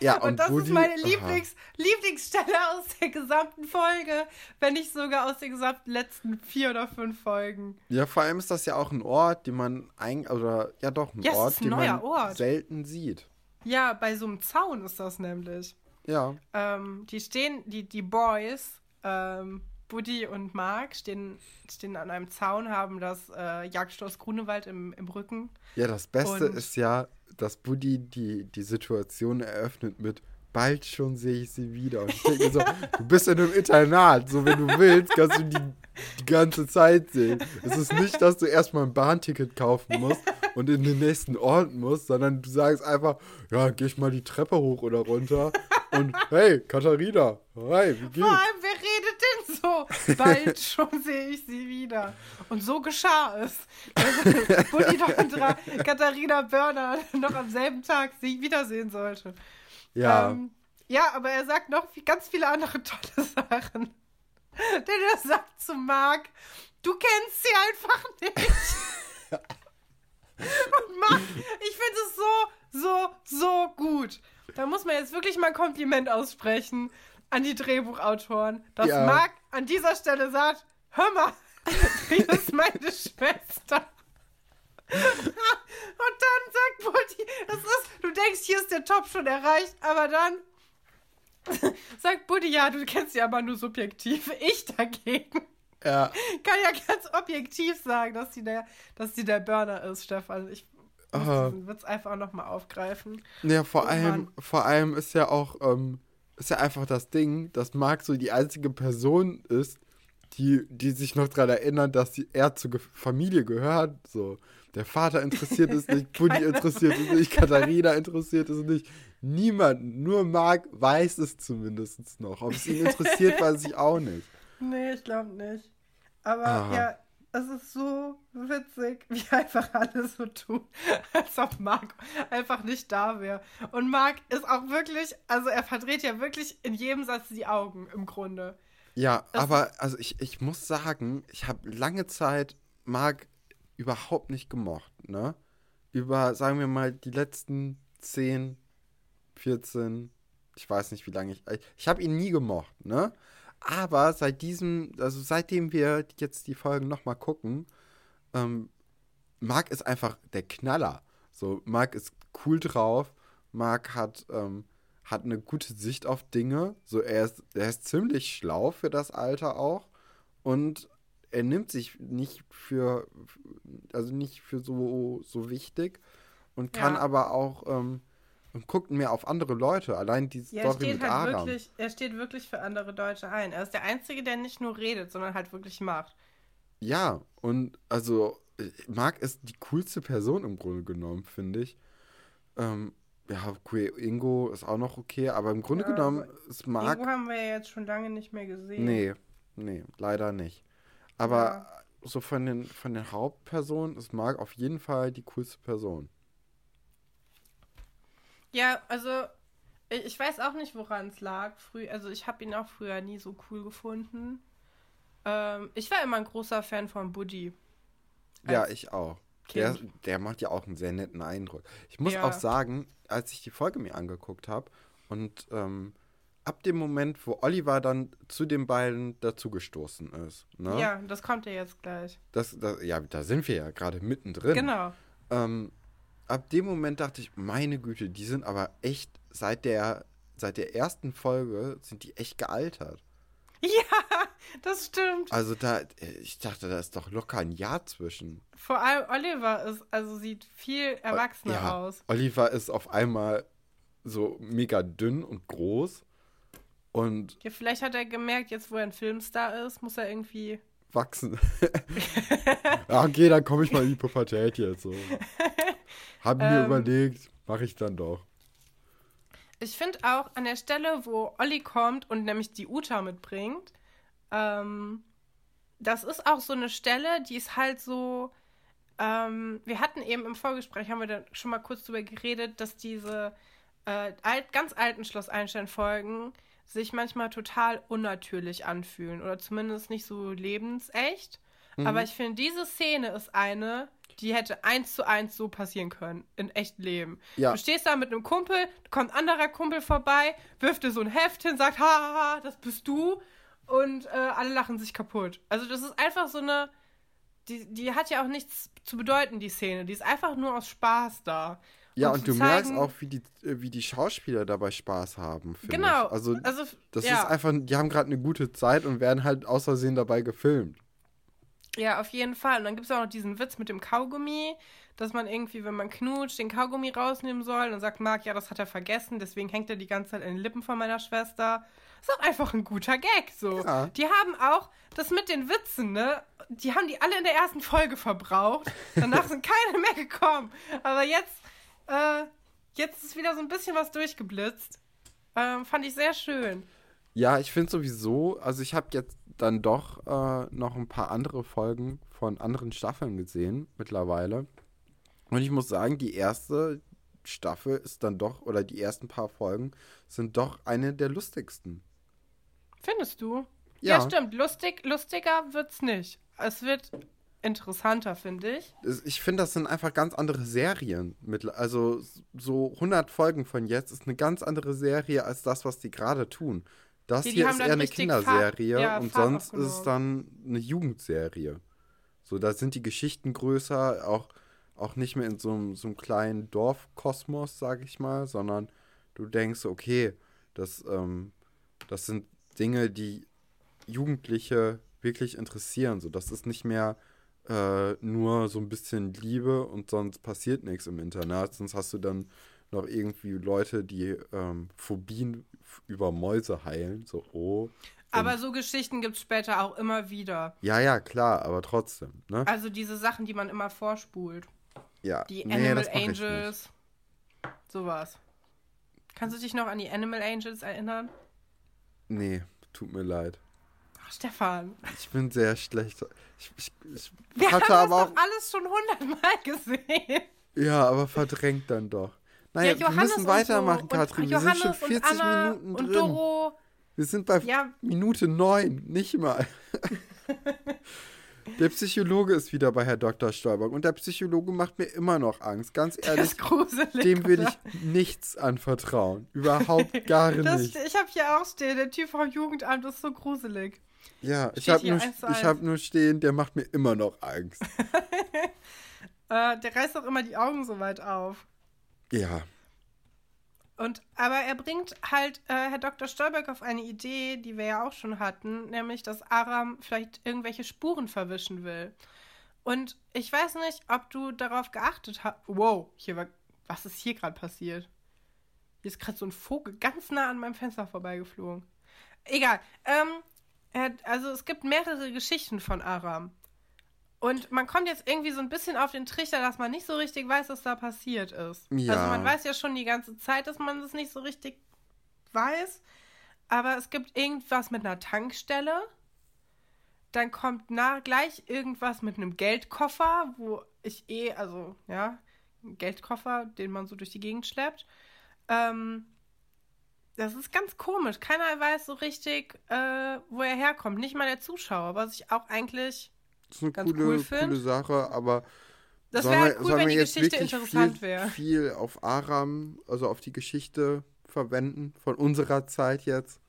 Ja, und, und das Buddy- ist meine. Lieblings Lieblingsstelle aus der gesamten Folge, wenn nicht sogar aus den gesamten letzten vier oder fünf Folgen. Ja, vor allem ist das ja auch ein Ort, den man ein oder ja doch ein Ja, es Ort, ein den neuer man Ort. selten sieht. Ja, bei so einem Zaun ist das nämlich. Ja, Ähm, die stehen, die, die Boys, ähm, Buddy und Mark, stehen, stehen an einem Zaun, haben das äh, Jagdschloss Grunewald im, im Rücken. ja, das Beste Und- ist ja, dass Buddy die, die Situation eröffnet mit bald schon sehe ich sie wieder. Und ich denke so, du bist in einem Internat, so wenn du willst, kannst du die die ganze Zeit sehen. Es ist nicht, dass du erstmal ein Bahnticket kaufen musst und in den nächsten Ort musst, sondern du sagst einfach, ja, geh ich mal die Treppe hoch oder runter und hey, Katharina, hi, wie Vor geht's? allem, wer redet denn so? Bald schon sehe ich sie wieder. Und so geschah es. Buddy doch Katharina Börner noch am selben Tag sie wiedersehen sollte. Ja, Ähm, ja, aber er sagt noch ganz viele andere tolle Sachen. Denn er sagt zu Marc, du kennst sie einfach nicht. Und Marc, ich finde es so, so, so gut. Da muss man jetzt wirklich mal ein Kompliment aussprechen an die Drehbuchautoren, dass Ja. Marc an dieser Stelle sagt, hör mal, die ist meine Schwester. Und dann sagt Buddy, das ist, du denkst, hier ist der Top schon erreicht, aber dann sagt Buddy, ja, du kennst sie aber nur subjektiv. Ich dagegen ja. kann ja ganz objektiv sagen, dass sie der, dass sie der Burner ist, Stefan. Ich, muss diesen Witz einfach auch nochmal aufgreifen. Ja, vor oh, allem, vor allem ist ja auch, ähm, ist ja einfach das Ding, dass Marc so die einzige Person ist, die, die sich noch daran erinnern, dass die, er zur Familie gehört. So. Der Vater interessiert es nicht, Buddy interessiert es nicht, Katharina interessiert es nicht. Niemand, nur Marc weiß es zumindest noch. Ob es ihn interessiert, weiß ich auch nicht. Nee, ich glaube nicht. Aber Aha. ja, es ist so witzig, wie einfach alle so tun, als ob Marc einfach nicht da wäre. Und Marc ist auch wirklich, also er verdreht ja wirklich in jedem Satz die Augen im Grunde. Ja, das aber also ich, ich muss sagen, ich habe lange Zeit Marc überhaupt nicht gemocht, ne? Über, sagen wir mal, die letzten 10, 14, ich weiß nicht, wie lange ich. Ich habe ihn nie gemocht, ne? Aber seit diesem, also seitdem wir jetzt die Folgen nochmal gucken, ähm, Marc ist einfach der Knaller. So, Marc ist cool drauf. Marc hat, ähm, hat eine gute Sicht auf Dinge. So, er ist, er ist ziemlich schlau für das Alter auch. Und er nimmt sich nicht für, also nicht für so, so wichtig und kann ja. aber auch ähm, und guckt mehr auf andere Leute. Allein die ja, Story mit halt Aram. Wirklich, er steht wirklich für andere Deutsche ein. Er ist der Einzige, der nicht nur redet, sondern halt wirklich macht. Ja, und also Marc ist die coolste Person im Grunde genommen, finde ich. Ähm, ja, Ingo ist auch noch okay, aber im Grunde ja, genommen ist Marc. Ingo haben wir ja jetzt schon lange nicht mehr gesehen. Nee, nee, leider nicht. Aber ja. so von den, von den Hauptpersonen ist Marc auf jeden Fall die coolste Person. Ja, also ich weiß auch nicht, woran es lag. Früh, also ich habe ihn auch früher nie so cool gefunden. Ähm, ich war immer ein großer Fan von Buddy. Ja, ich auch. Der, der macht ja auch einen sehr netten Eindruck. Ich muss ja. auch sagen, als ich die Folge mir angeguckt habe und ähm, ab dem Moment, wo Oliver dann zu den beiden dazugestoßen ist. Ne? Ja, das kommt ja jetzt gleich. Das, das, ja, da sind wir ja gerade mittendrin. Genau. Ähm, ab dem Moment dachte ich, meine Güte, die sind aber echt seit der, seit der ersten Folge sind die echt gealtert. Ja, das stimmt. Also da, ich dachte, da ist doch locker ein Jahr zwischen. Vor allem Oliver ist, also sieht viel erwachsener ja, aus. Oliver ist auf einmal so mega dünn und groß. Und. Ja, vielleicht hat er gemerkt, jetzt wo er ein Filmstar ist, muss er irgendwie wachsen. ja, okay, dann komme ich mal in die Pubertät jetzt. So. Hab mir ähm, überlegt, mache ich dann doch. Ich finde auch an der Stelle, wo Olli kommt und nämlich die Uta mitbringt, ähm, das ist auch so eine Stelle, die ist halt so. Ähm, wir hatten eben im Vorgespräch, haben wir da schon mal kurz drüber geredet, dass diese äh, alt, ganz alten Schloss Einstein-Folgen sich manchmal total unnatürlich anfühlen oder zumindest nicht so lebensecht. Mhm. Aber ich finde, diese Szene ist eine, die hätte eins zu eins so passieren können in echt Leben. Ja. Du stehst da mit einem Kumpel, kommt ein anderer Kumpel vorbei, wirft dir so ein Heft hin, sagt, haha, das bist du und äh, alle lachen sich kaputt. Also das ist einfach so eine, die, die hat ja auch nichts zu bedeuten, die Szene. Die ist einfach nur aus Spaß da. Ja, und, und du merkst auch, wie die, äh, wie die Schauspieler dabei Spaß haben. Genau. Ich. Also, also, das ja. ist einfach, die haben gerade eine gute Zeit und werden halt aus Versehen dabei gefilmt. Ja, auf jeden Fall. Und dann gibt es auch noch diesen Witz mit dem Kaugummi, dass man irgendwie, wenn man knutscht, den Kaugummi rausnehmen soll und sagt, Marc, ja, das hat er vergessen, deswegen hängt er die ganze Zeit in den Lippen von meiner Schwester. Ist auch einfach ein guter Gag, so. Ja. Die haben auch das mit den Witzen, ne? Die haben die alle in der ersten Folge verbraucht. Danach sind keine mehr gekommen. Aber jetzt äh, jetzt ist wieder so ein bisschen was durchgeblitzt. Ähm, fand ich sehr schön. Ja, ich finde sowieso, also ich habe jetzt dann doch äh, noch ein paar andere Folgen von anderen Staffeln gesehen mittlerweile. Und ich muss sagen, die erste Staffel ist dann doch, oder die ersten paar Folgen sind doch eine der lustigsten. Findest du? Ja, ja stimmt. Lustig, lustiger wird's nicht. Es wird interessanter, finde ich. Ich finde, das sind einfach ganz andere Serien. Mit, also so 100 Folgen von jetzt ist eine ganz andere Serie als das, was die gerade tun. Das die, die hier ist eher eine Kinderserie ja, und sonst ist es dann eine Jugendserie. So, da sind die Geschichten größer, auch, auch nicht mehr in so einem, so einem kleinen Dorfkosmos, sage ich mal, sondern du denkst, okay, das, ähm, das sind Dinge, die Jugendliche wirklich interessieren. So, das ist nicht mehr äh, nur so ein bisschen Liebe und sonst passiert nichts im Internat. Sonst hast du dann noch irgendwie Leute, die ähm, Phobien über Mäuse heilen. So, oh. Aber so Geschichten gibt es später auch immer wieder. Ja, ja, klar, aber trotzdem, ne? Also diese Sachen, die man immer vorspult. Ja. Die nee, Animal. Angels. Sowas. Kannst du dich noch an die Animal Angels erinnern? Nee, tut mir leid. Ach, Stefan. Ich bin sehr schlecht. Ich, ich, ich Wir hatte haben aber das auch. doch alles schon hundertmal gesehen. Ja, aber verdrängt dann doch. Naja, wir Johannes müssen und weitermachen, so. Katrin. Und Wir sind schon Johannes und 40 Anna Minuten und drin. Doro. Wir sind bei Ja, Minute 9, nicht mal. der Psychologe ist wieder bei Herr Dr. Stolberg und der Psychologe macht mir immer noch Angst. Ganz ehrlich, dem will oder? ich nichts anvertrauen. Überhaupt gar Das, nicht. ich habe hier auch stehen, der Typ vom Jugendamt ist so gruselig. Ja, ich steht habe hier nur, ich hab nur stehen, der macht mir immer noch Angst. Äh, der reißt auch immer die Augen so weit auf. Ja, Und, aber er bringt halt äh, Herr Dr. Stolberg auf eine Idee, die wir ja auch schon hatten, nämlich, dass Aram vielleicht irgendwelche Spuren verwischen will. Und ich weiß nicht, ob du darauf geachtet hast. Wow, hier war. Was ist hier gerade passiert? Hier ist gerade so ein Vogel ganz nah an meinem Fenster vorbeigeflogen. Egal. Ähm, also es gibt mehrere Geschichten von Aram. Und man kommt jetzt irgendwie so ein bisschen auf den Trichter, dass man nicht so richtig weiß, was da passiert ist. Ja. Also man weiß ja schon die ganze Zeit, dass man das nicht so richtig weiß. Aber es gibt irgendwas mit einer Tankstelle. Dann kommt nach gleich irgendwas mit einem Geldkoffer, wo ich eh, also ja, ein Geldkoffer, den man so durch die Gegend schleppt. Ähm, das ist ganz komisch. Keiner weiß so richtig, äh, wo er herkommt. Nicht mal der Zuschauer, was ich auch eigentlich. Das ist eine Ganz coole, cool coole Sache, aber Das wäre wir- cool, wenn die Geschichte interessant viel, wäre. viel auf Aram, also auf die Geschichte verwenden, von unserer Zeit jetzt?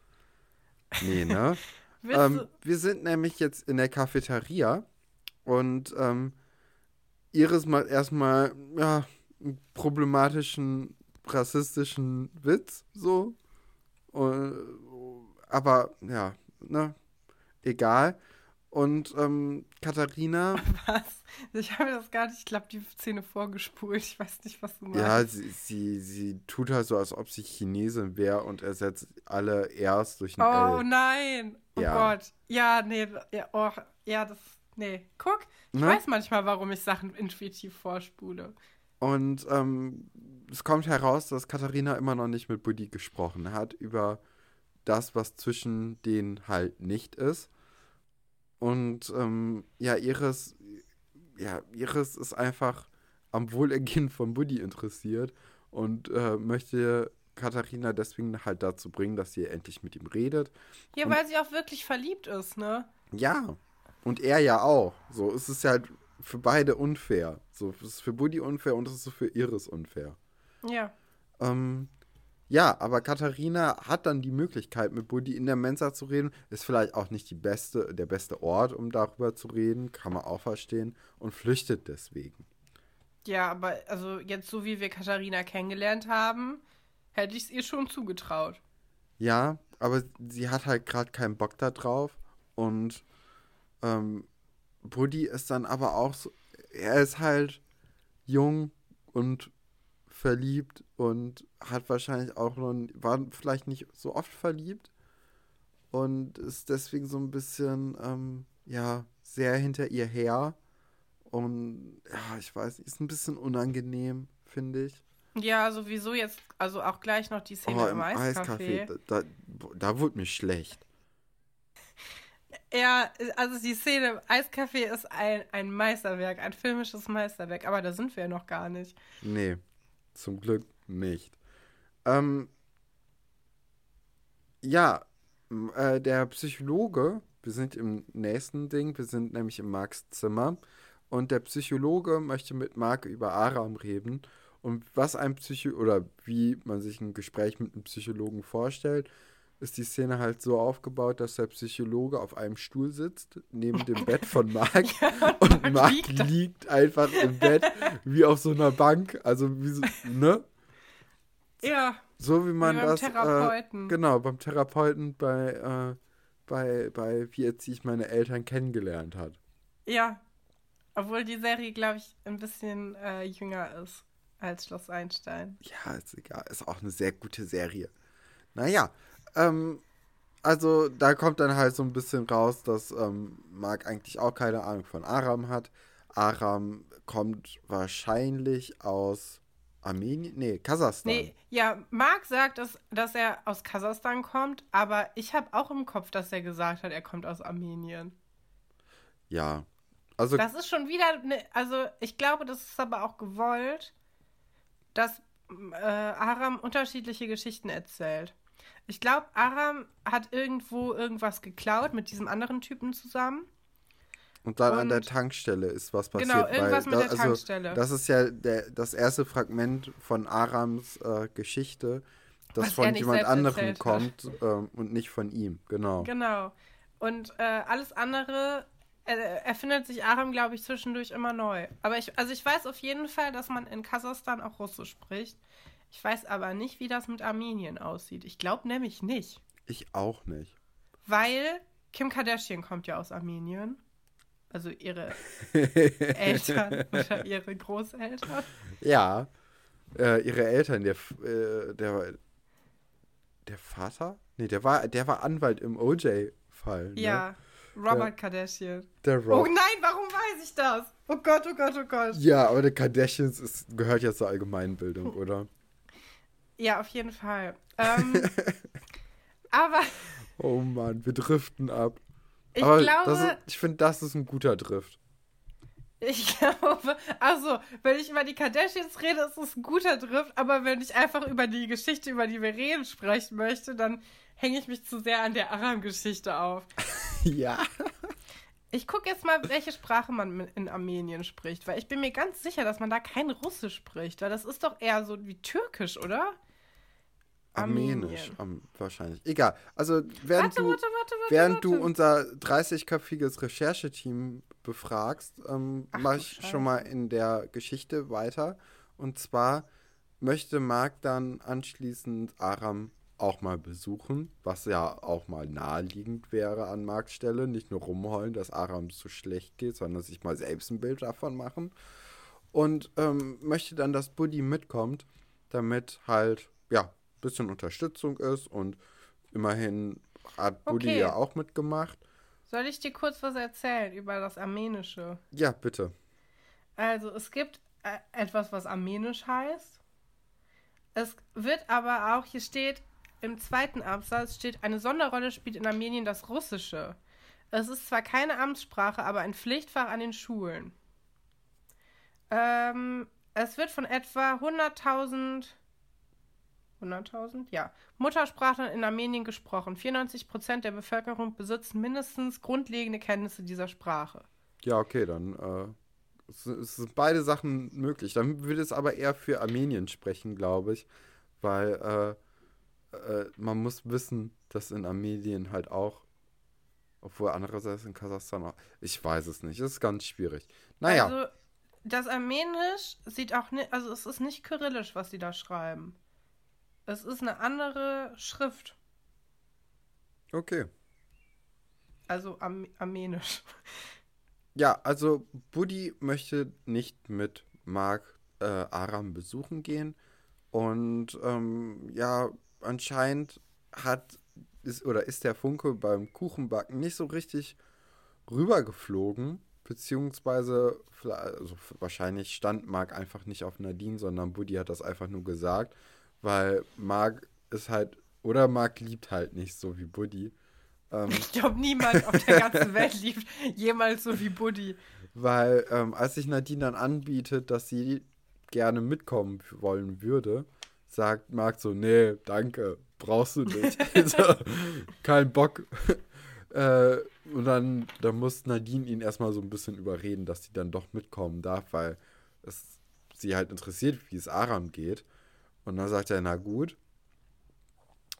Nee, ne? Ähm, wir sind nämlich jetzt in der Cafeteria und ähm, Iris macht erstmal ja, einen problematischen, rassistischen Witz, so. Und, aber ja, ne, egal. Und ähm, Katharina, was? Ich habe das gar nicht, ich glaube, die Szene vorgespult. Ich weiß nicht, was du meinst. ja, sie, sie, sie tut halt so, als ob sie Chinesin wäre und ersetzt alle erst durch ein Oh L. nein. Oh Ja. Gott. Ja, nee. Ja, oh, ja, das. Nee. Guck, ich Ne? weiß manchmal, warum ich Sachen intuitiv vorspule. Und ähm, es kommt heraus, dass Katharina immer noch nicht mit Buddy gesprochen hat über das, was zwischen denen halt nicht ist. Und ähm, ja, Iris, ja, Iris ist einfach am Wohlergehen von Buddy interessiert und äh, möchte Katharina deswegen halt dazu bringen, dass sie endlich mit ihm redet. Ja, Und- weil sie auch wirklich verliebt ist, ne? Ja. Und er ja auch. So, es ist ja halt für beide unfair. So, es ist für Buddy unfair und es ist für Iris unfair. Ja. Ähm, ja, aber Katharina hat dann die Möglichkeit, mit Buddy in der Mensa zu reden. Ist vielleicht auch nicht die beste, der beste Ort, um darüber zu reden, kann man auch verstehen. Und flüchtet deswegen. Ja, aber also jetzt so wie wir Katharina kennengelernt haben, hätte ich es ihr schon zugetraut. Ja, aber sie hat halt gerade keinen Bock da drauf. Und ähm, Buddy ist dann aber auch so, er ist halt jung und verliebt und hat wahrscheinlich auch noch, war vielleicht nicht so oft verliebt und ist deswegen so ein bisschen, ähm, ja, sehr hinter ihr her. Und ja, ich weiß ist ein bisschen unangenehm, finde ich. Ja, sowieso jetzt, also auch gleich noch die Szene Oh, im, Eiskaffee. da, da, da wurde mir schlecht. Ja, also die Szene im Eiskaffee ist ein, ein Meisterwerk, ein filmisches Meisterwerk, aber da sind wir ja noch gar nicht. Nee, zum Glück nicht. Ähm, ja, äh, der Psychologe, wir sind im nächsten Ding, wir sind nämlich im Marks Zimmer und der Psychologe möchte mit Mark über Aram reden und was ein Psycho oder wie man sich ein Gespräch mit einem Psychologen vorstellt, ist die Szene halt so aufgebaut, dass der Psychologe auf einem Stuhl sitzt, neben dem Bett von Mark und Mark Mark liegt liegt einfach im Bett wie auf so einer Bank, also wie so, ne? Ja, So wie man wie beim das Therapeuten. Äh, genau beim Therapeuten bei äh, bei bei wie erziehe ich meine Eltern kennengelernt hat. ja. Obwohl die Serie, glaube ich, ein bisschen äh, jünger ist als Schloss Einstein. Ja, ist egal. Ist auch eine sehr gute Serie. Naja, ähm, also da kommt dann halt so ein bisschen raus, dass ähm, Mark eigentlich auch keine Ahnung von Aram hat. Aram kommt wahrscheinlich aus Armenien, nee, Kasachstan. Nee, ja, Mark sagt, dass, dass er aus Kasachstan kommt, aber ich habe auch im Kopf, dass er gesagt hat, er kommt aus Armenien. Ja. Also das ist schon wieder, ne, also ich glaube, das ist aber auch gewollt, dass äh, Aram unterschiedliche Geschichten erzählt. Ich glaube, Aram hat irgendwo irgendwas geklaut mit diesem anderen Typen zusammen. Und dann und an der Tankstelle ist was passiert. Genau, irgendwas weil, mit der also, Tankstelle. Das ist ja der, das erste Fragment von Arams äh, Geschichte, das was von jemand anderem kommt äh, und nicht von ihm. Genau. Genau. Und äh, alles andere erfindet sich Aram, glaube ich, zwischendurch immer neu. Aber ich, also ich weiß auf jeden Fall, dass man in Kasachstan auch Russisch spricht. Ich weiß aber nicht, wie das mit Armenien aussieht. Ich glaube nämlich nicht. Ich auch nicht. Weil Kim Kardashian kommt ja aus Armenien. Also ihre Eltern oder ihre Großeltern. Ja, äh, ihre Eltern, der, äh, der, der Vater? Nee, der war, der war Anwalt im OJ-Fall. Ne? Ja, Robert der, Kardashian. Der Rob. Oh nein, warum weiß ich das? Oh Gott, oh Gott, oh Gott. Ja, aber der Kardashians ist, gehört ja zur Allgemeinbildung, oder? Ja, auf jeden Fall. Ähm, aber. Oh Mann, wir driften ab. Ich Aber glaube. Ist, ich finde, das ist ein guter Drift. Ich glaube, also, wenn ich über die Kardashians rede, ist es ein guter Drift, aber wenn ich einfach über die Geschichte, über die wir reden, sprechen möchte, dann hänge ich mich zu sehr an der Aram-Geschichte auf. ja. Ich gucke jetzt mal, welche Sprache man in Armenien spricht, weil ich bin mir ganz sicher, dass man da kein Russisch spricht, weil das ist doch eher so wie Türkisch, oder? Armenisch, am, wahrscheinlich. Egal. Also, während, warte, du, warte, warte, während du unser 30-köpfiges Rechercheteam befragst, ähm, mache ich schon mal in der Geschichte weiter. Und zwar möchte Marc dann anschließend Aram auch mal besuchen, was ja auch mal naheliegend wäre an Marks Stelle. Nicht nur rumheulen, dass Aram so schlecht geht, sondern sich mal selbst ein Bild davon machen. Und ähm, möchte dann, dass Buddy mitkommt, damit halt, ja, bisschen Unterstützung ist und immerhin hat Buddy okay. ja auch mitgemacht. Soll ich dir kurz was erzählen über das Armenische? Ja, bitte. Also, es gibt äh, etwas, was Armenisch heißt. Es wird aber auch, hier steht im zweiten Absatz, steht, eine Sonderrolle spielt in Armenien das Russische. Es ist zwar keine Amtssprache, aber ein Pflichtfach an den Schulen. Ähm, es wird von etwa 100.000 100.000? Ja. Muttersprachlern in Armenien gesprochen. 94 Prozent der Bevölkerung besitzen mindestens grundlegende Kenntnisse dieser Sprache. Ja, okay, dann äh, es, es sind beide Sachen möglich. Dann würde es aber eher für Armenien sprechen, glaube ich, weil äh, äh, man muss wissen, dass in Armenien halt auch, obwohl andererseits in Kasachstan auch, ich weiß es nicht, es ist ganz schwierig. Naja. Also, das Armenisch sieht auch nicht, also es ist nicht kyrillisch, was sie da schreiben. Es ist eine andere Schrift. Okay. Also Arm armenisch. Ja, also Buddy möchte nicht mit Mark äh, Aram besuchen gehen. Und ähm, ja, anscheinend hat ist oder ist der Funke beim Kuchenbacken nicht so richtig rübergeflogen. Beziehungsweise, also wahrscheinlich stand Mark einfach nicht auf Nadine, sondern Buddy hat das einfach nur gesagt. Weil Mark ist halt, oder Mark liebt halt nicht so wie Buddy. Ähm, ich glaube, niemand auf der ganzen Welt liebt jemals so wie Buddy. Weil, ähm, als sich Nadine dann anbietet, dass sie gerne mitkommen wollen würde, sagt Mark so: Nee, danke, brauchst du nicht. also, kein Bock. äh, und dann, dann muss Nadine ihn erstmal so ein bisschen überreden, dass sie dann doch mitkommen darf, weil es sie halt interessiert, wie es Aram geht. Und dann sagt er, na gut.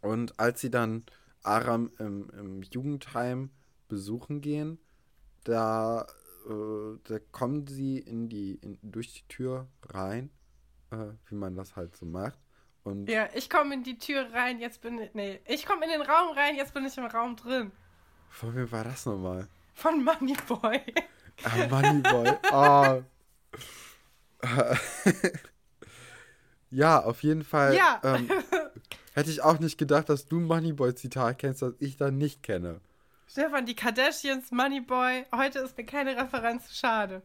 Und als sie dann Aram im, im Jugendheim besuchen gehen, da, äh, da kommen sie in die, in, durch die Tür rein, äh, wie man das halt so macht. Und ja, ich komme in die Tür rein, jetzt bin ich. Nee, ich komme in den Raum rein, jetzt bin ich im Raum drin. Von wem war das nochmal? Von Moneyboy. Ah, Moneyboy. Oh. ja, auf jeden Fall. Ja. Ähm, hätte ich auch nicht gedacht, dass du Moneyboy-Zitat kennst, das ich dann nicht kenne. Stefan, die Kardashians, Moneyboy. Heute ist mir keine Referenz schade.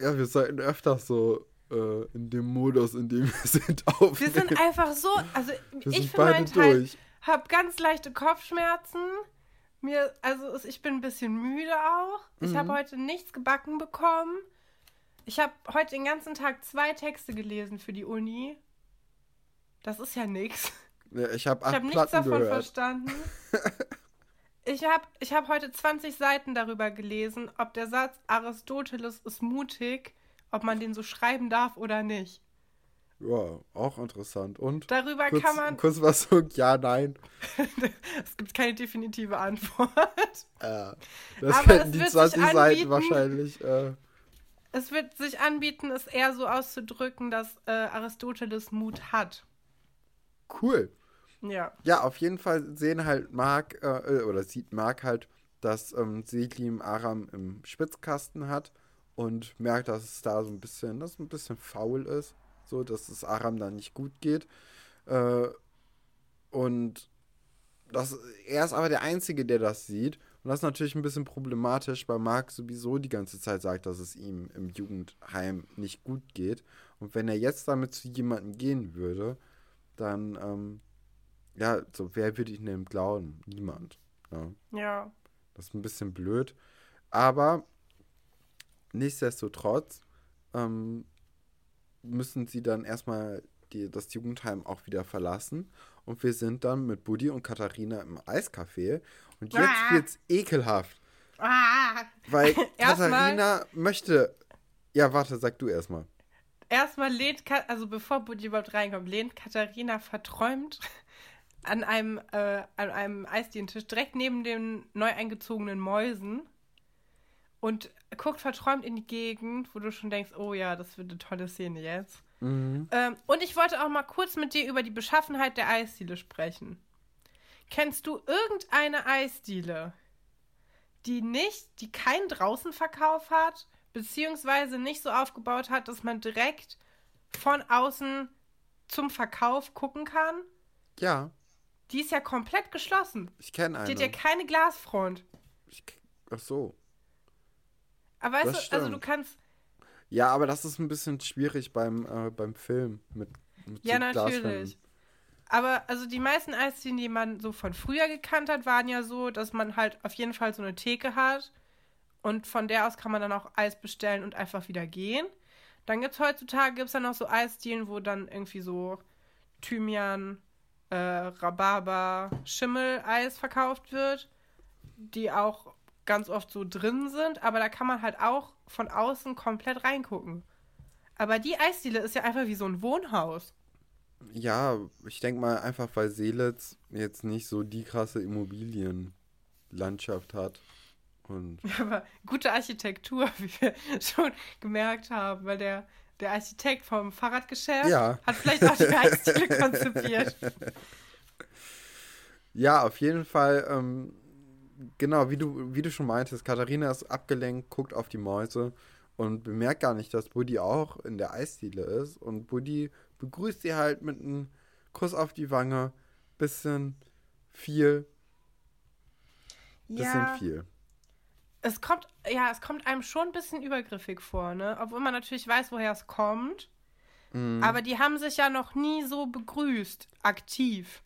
Ja, wir sollten öfter so äh, in dem Modus, in dem wir sind, aufnehmen. Wir sind einfach so, also Wir ich für meinen Teil habe ganz leichte Kopfschmerzen. Mir, also ich bin ein bisschen müde auch. Ich Mhm. habe heute nichts gebacken bekommen. Ich habe heute den ganzen Tag zwei Texte gelesen für die Uni. Das ist ja nix. Ja, ich habe habe nichts davon gehört. verstanden. Ich habe ich hab heute 20 Seiten darüber gelesen, ob der Satz Aristoteles ist mutig, ob man den so schreiben darf oder nicht. Ja, auch interessant. Und? Darüber Kurz, kann man. kurz was so, ja, nein. es gibt keine definitive Antwort. Äh, das Aber hätten es die wird sich 20 Seiten wahrscheinlich. Äh, Es wird sich anbieten, es eher so auszudrücken, dass äh, Aristoteles Mut hat. cool. Ja. Ja, auf jeden Fall sehen halt Mark, äh, oder sieht Mark halt, dass ähm, Selim Aram im Spitzkasten hat und merkt, dass es da so ein bisschen, dass es ein bisschen faul ist. So, dass es Aram da nicht gut geht. Äh, und das, er ist aber der Einzige, der das sieht. Und das ist natürlich ein bisschen problematisch, weil Mark sowieso die ganze Zeit sagt, dass es ihm im Jugendheim nicht gut geht. Und wenn er jetzt damit zu jemandem gehen würde, dann, ähm, ja, so, wer würde ihn denn glauben? Niemand. Ja. Ja. Das ist ein bisschen blöd. Aber nichtsdestotrotz ähm, müssen sie dann erstmal die, das Jugendheim auch wieder verlassen. Und wir sind dann mit Buddy und Katharina im Eiscafé. Und jetzt Ah. wird's ekelhaft. Ah. Weil Erstmal- Katharina möchte. Ja, warte, sag du erstmal. Erstmal lehnt, Ka also bevor Buddy überhaupt reinkommt, lehnt Katharina verträumt an einem, äh, an einem Eisdielentisch direkt neben den neu eingezogenen Mäusen und guckt verträumt in die Gegend, wo du schon denkst, oh ja, das wird eine tolle Szene jetzt. Mhm. Ähm, und ich wollte auch mal kurz mit dir über die Beschaffenheit der Eisdiele sprechen. Kennst du irgendeine Eisdiele, die nicht, die keinen Draußenverkauf hat, beziehungsweise nicht so aufgebaut hat, dass man direkt von außen zum Verkauf gucken kann? Ja, Die ist ja komplett geschlossen. ich kenne Die eine. hat ja keine Glasfront. Ich, ach so. Aber weißt Das du, also du stimmt. kannst, Ja, aber das ist ein bisschen schwierig beim, äh, beim Film mit, mit Ja, so natürlich. Aber also die meisten Eisdielen, die man so von früher gekannt hat, waren ja so, dass man halt auf jeden Fall so eine Theke hat und von der aus kann man dann auch Eis bestellen und einfach wieder gehen. Dann gibt es heutzutage gibt's dann noch so Eisdielen, wo dann irgendwie so Thymian, äh, Rhabarber, Schimmel-Eis verkauft wird, die auch ganz oft so drin sind, aber da kann man halt auch von außen komplett reingucken. Aber die Eisdiele ist ja einfach wie so ein Wohnhaus. Ja, ich denke mal einfach, weil Seelitz jetzt nicht so die krasse Immobilienlandschaft hat. Und Aber gute Architektur, wie wir schon gemerkt haben, weil der, der Architekt vom Fahrradgeschäft Ja. hat vielleicht auch die Eisdiele konzipiert. ja, auf jeden Fall, ähm, genau, wie du, wie du schon meintest, Katharina ist abgelenkt, guckt auf die Mäuse und bemerkt gar nicht, dass Buddy auch in der Eisdiele ist. Und Buddy begrüßt sie halt mit einem Kuss auf die Wange. Bisschen viel, bisschen Ja, viel. es kommt, ja, es kommt einem schon ein bisschen übergriffig vor, ne? Obwohl man natürlich weiß, woher es kommt. Mhm. Aber die haben sich ja noch nie so begrüßt, aktiv.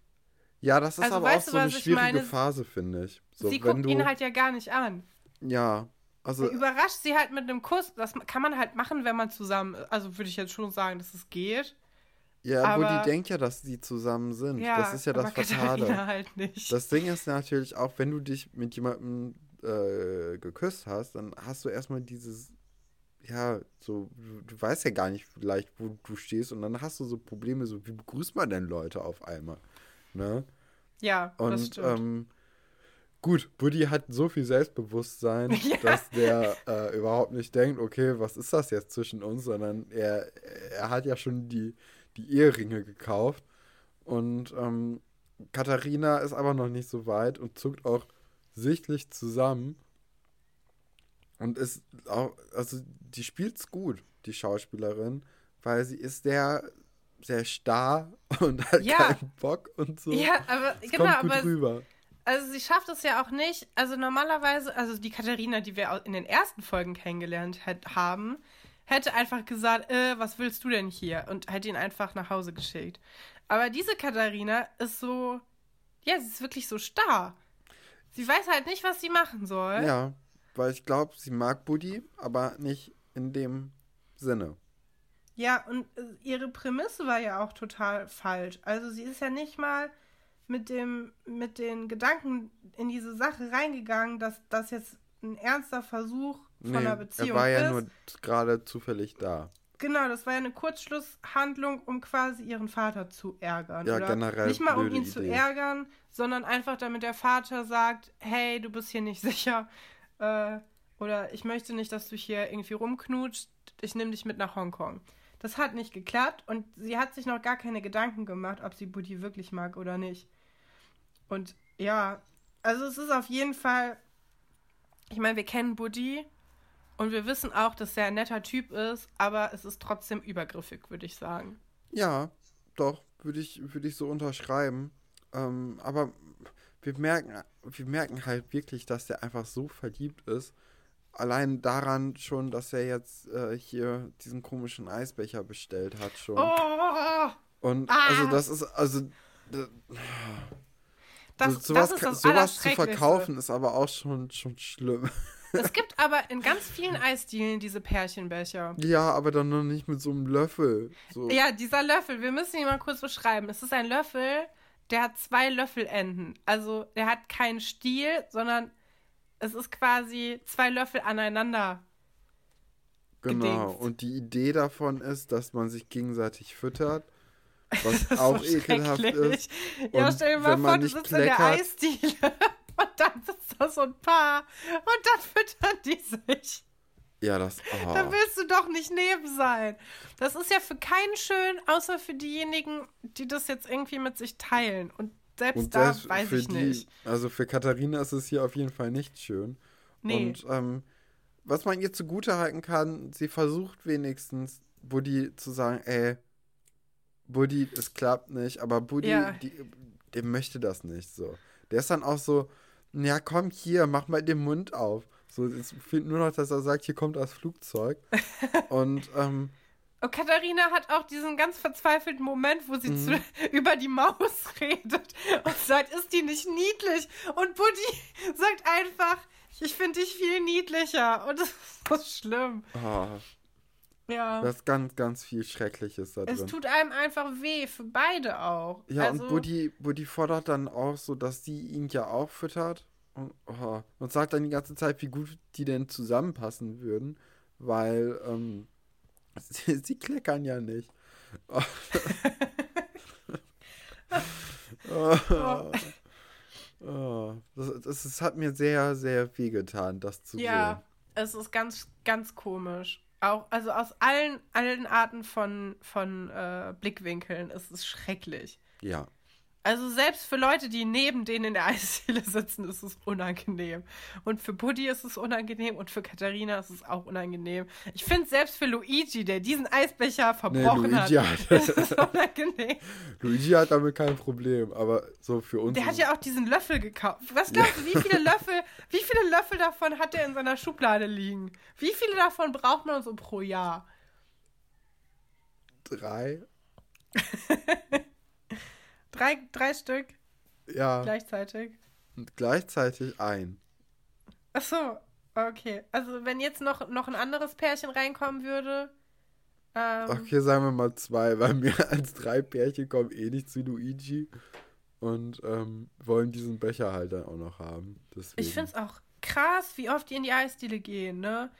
Ja, das ist Also, aber auch so eine schwierige meine? Phase, finde ich. So, sie guckt du, ihn halt ja gar nicht an. ja, also, Er überrascht sie halt mit einem Kuss. Das kann man halt machen, wenn man zusammen, also würde ich jetzt schon sagen, dass es geht. Ja, aber- Buddy denkt ja, dass sie zusammen sind. Ja, das ist ja das Fatale. halt. Das Ding ist natürlich auch, wenn du dich mit jemandem äh, geküsst hast, dann hast du erstmal dieses, ja, so, du, du weißt ja gar nicht vielleicht, wo du stehst und dann hast du so Probleme, so, wie begrüßt man denn Leute auf einmal? Ne? ja, das Und stimmt. ähm, gut, Buddy hat so viel Selbstbewusstsein, Ja. dass der äh, überhaupt nicht denkt, okay, was ist das jetzt zwischen uns, sondern er, er hat ja schon die, die Eheringe gekauft. Und ähm, Katharina ist aber noch nicht so weit und zuckt auch sichtlich zusammen. Und ist auch, also die spielt's gut, die Schauspielerin, weil sie ist sehr, sehr starr und hat Ja. keinen Bock und so. Ja, aber Es genau, kommt gut aber rüber. also sie schafft es ja auch nicht. Also normalerweise, also die Katharina, die wir in den ersten Folgen kennengelernt haben, hätte einfach gesagt, äh, was willst du denn hier? Und hätte ihn einfach nach Hause geschickt. Aber diese Katharina ist so, ja, sie ist wirklich so starr. Sie weiß halt nicht, was sie machen soll. Ja, weil ich glaube, sie mag Buddy, aber nicht in dem Sinne. Ja, und äh, ihre Prämisse war ja auch total falsch. Also sie ist ja nicht mal mit dem, mit den Gedanken in diese Sache reingegangen, dass das jetzt ein ernster Versuch von einer Beziehung er war ja ist. nur gerade zufällig da. Genau, das war ja eine Kurzschlusshandlung, um quasi ihren Vater zu ärgern. Ja, Oder generell Nicht mal um ihn zu Idee. ärgern, sondern einfach damit der Vater sagt, hey, du bist hier nicht sicher. Äh, oder ich möchte nicht, dass du hier irgendwie rumknutscht. Ich nehme dich mit nach Hongkong. Das hat nicht geklappt und sie hat sich noch gar keine Gedanken gemacht, ob sie Buddy wirklich mag oder nicht. Und ja, also es ist auf jeden Fall, ich meine, wir kennen Buddy und wir wissen auch, dass er ein netter Typ ist, aber es ist trotzdem übergriffig, würde ich sagen. Ja, doch, würde ich, würde ich so unterschreiben. Ähm, aber wir merken, wir merken halt wirklich, dass der einfach so verliebt ist. Allein daran schon, dass er jetzt äh, hier diesen komischen Eisbecher bestellt hat schon. Oh, Und Ah. also das ist, also das, so- sowas, das ist das sowas zu verkaufen ist aber auch schon, schon schlimm. Es gibt aber in ganz vielen Eisdielen diese Pärchenbecher. ja, aber dann noch nicht mit so einem Löffel. So. Ja, dieser Löffel, wir müssen ihn mal kurz beschreiben. Es ist ein Löffel, der hat zwei Löffelenden. Also der hat keinen Stiel, sondern es ist quasi zwei Löffel aneinander. Genau, gedingst. und die Idee davon ist, dass man sich gegenseitig füttert, was auch so ekelhaft ist. Ja, Und stell dir mal vor, du sitzt in der kleckert- Eisdiele und dann sitzt da so ein Paar und dann füttern die sich. Ja, das. Da Oh. willst du doch nicht neben sein. Das ist ja für keinen schön, außer für diejenigen, die das jetzt irgendwie mit sich teilen. Und selbst Und da weiß ich die, nicht. also für Katharina ist es hier auf jeden Fall nicht schön. Nee. Und ähm, was man ihr zugute halten kann, sie versucht wenigstens Buddy zu sagen, ey, Buddy, es klappt nicht, aber Buddy, Ja. die, der möchte das nicht so. Der ist dann auch so, ja, komm hier, mach mal den Mund auf. So, es fehlt nur noch, dass er sagt, hier kommt das Flugzeug. Und ähm, Und Katharina hat auch diesen ganz verzweifelten Moment, wo sie Mhm. zu, über die Maus redet und sagt, ist die nicht niedlich? Und Buddy sagt einfach, ich finde dich viel niedlicher. Und das ist so schlimm. oh, Ja. da ist ganz, ganz viel Schreckliches da es drin. tut einem einfach weh, für beide auch. Ja, also, und Buddy, Buddy fordert dann auch so, dass sie ihn ja auch füttert. Und, oh, und sagt dann die ganze Zeit, wie gut die denn zusammenpassen würden. Weil ähm, sie, sie kleckern ja nicht. Oh. oh. Oh. Das, das, das hat mir sehr, sehr wehgetan, das zu Ja, es ist ganz, ganz komisch. Auch, also aus allen, allen Arten von, von äh, Blickwinkeln ist es schrecklich. Ja. Also selbst für Leute, die neben denen in der Eisdiele sitzen, ist es unangenehm. Und für Buddy ist es unangenehm und für Katharina ist es auch unangenehm. Ich finde selbst für Luigi, der diesen Eisbecher verbrochen Luigi hat, hat- ist es unangenehm. Luigi hat damit kein Problem, aber so für uns. Der hat ja auch diesen Löffel gekauft. Was glaubst du, wie viele Löffel, wie viele Löffel davon hat er in seiner Schublade liegen? Wie viele davon braucht man so pro Jahr? drei. Drei, drei Stück Ja. gleichzeitig. Und gleichzeitig ein. Ach so, okay. Also wenn jetzt noch, noch ein anderes Pärchen reinkommen würde. Ähm, Okay, sagen wir mal zwei, weil mehr als drei Pärchen kommen eh nicht zu Luigi und ähm, wollen diesen Becher halt dann auch noch haben. Deswegen. Ich finde es auch krass, wie oft die in die Eisdiele gehen, ne?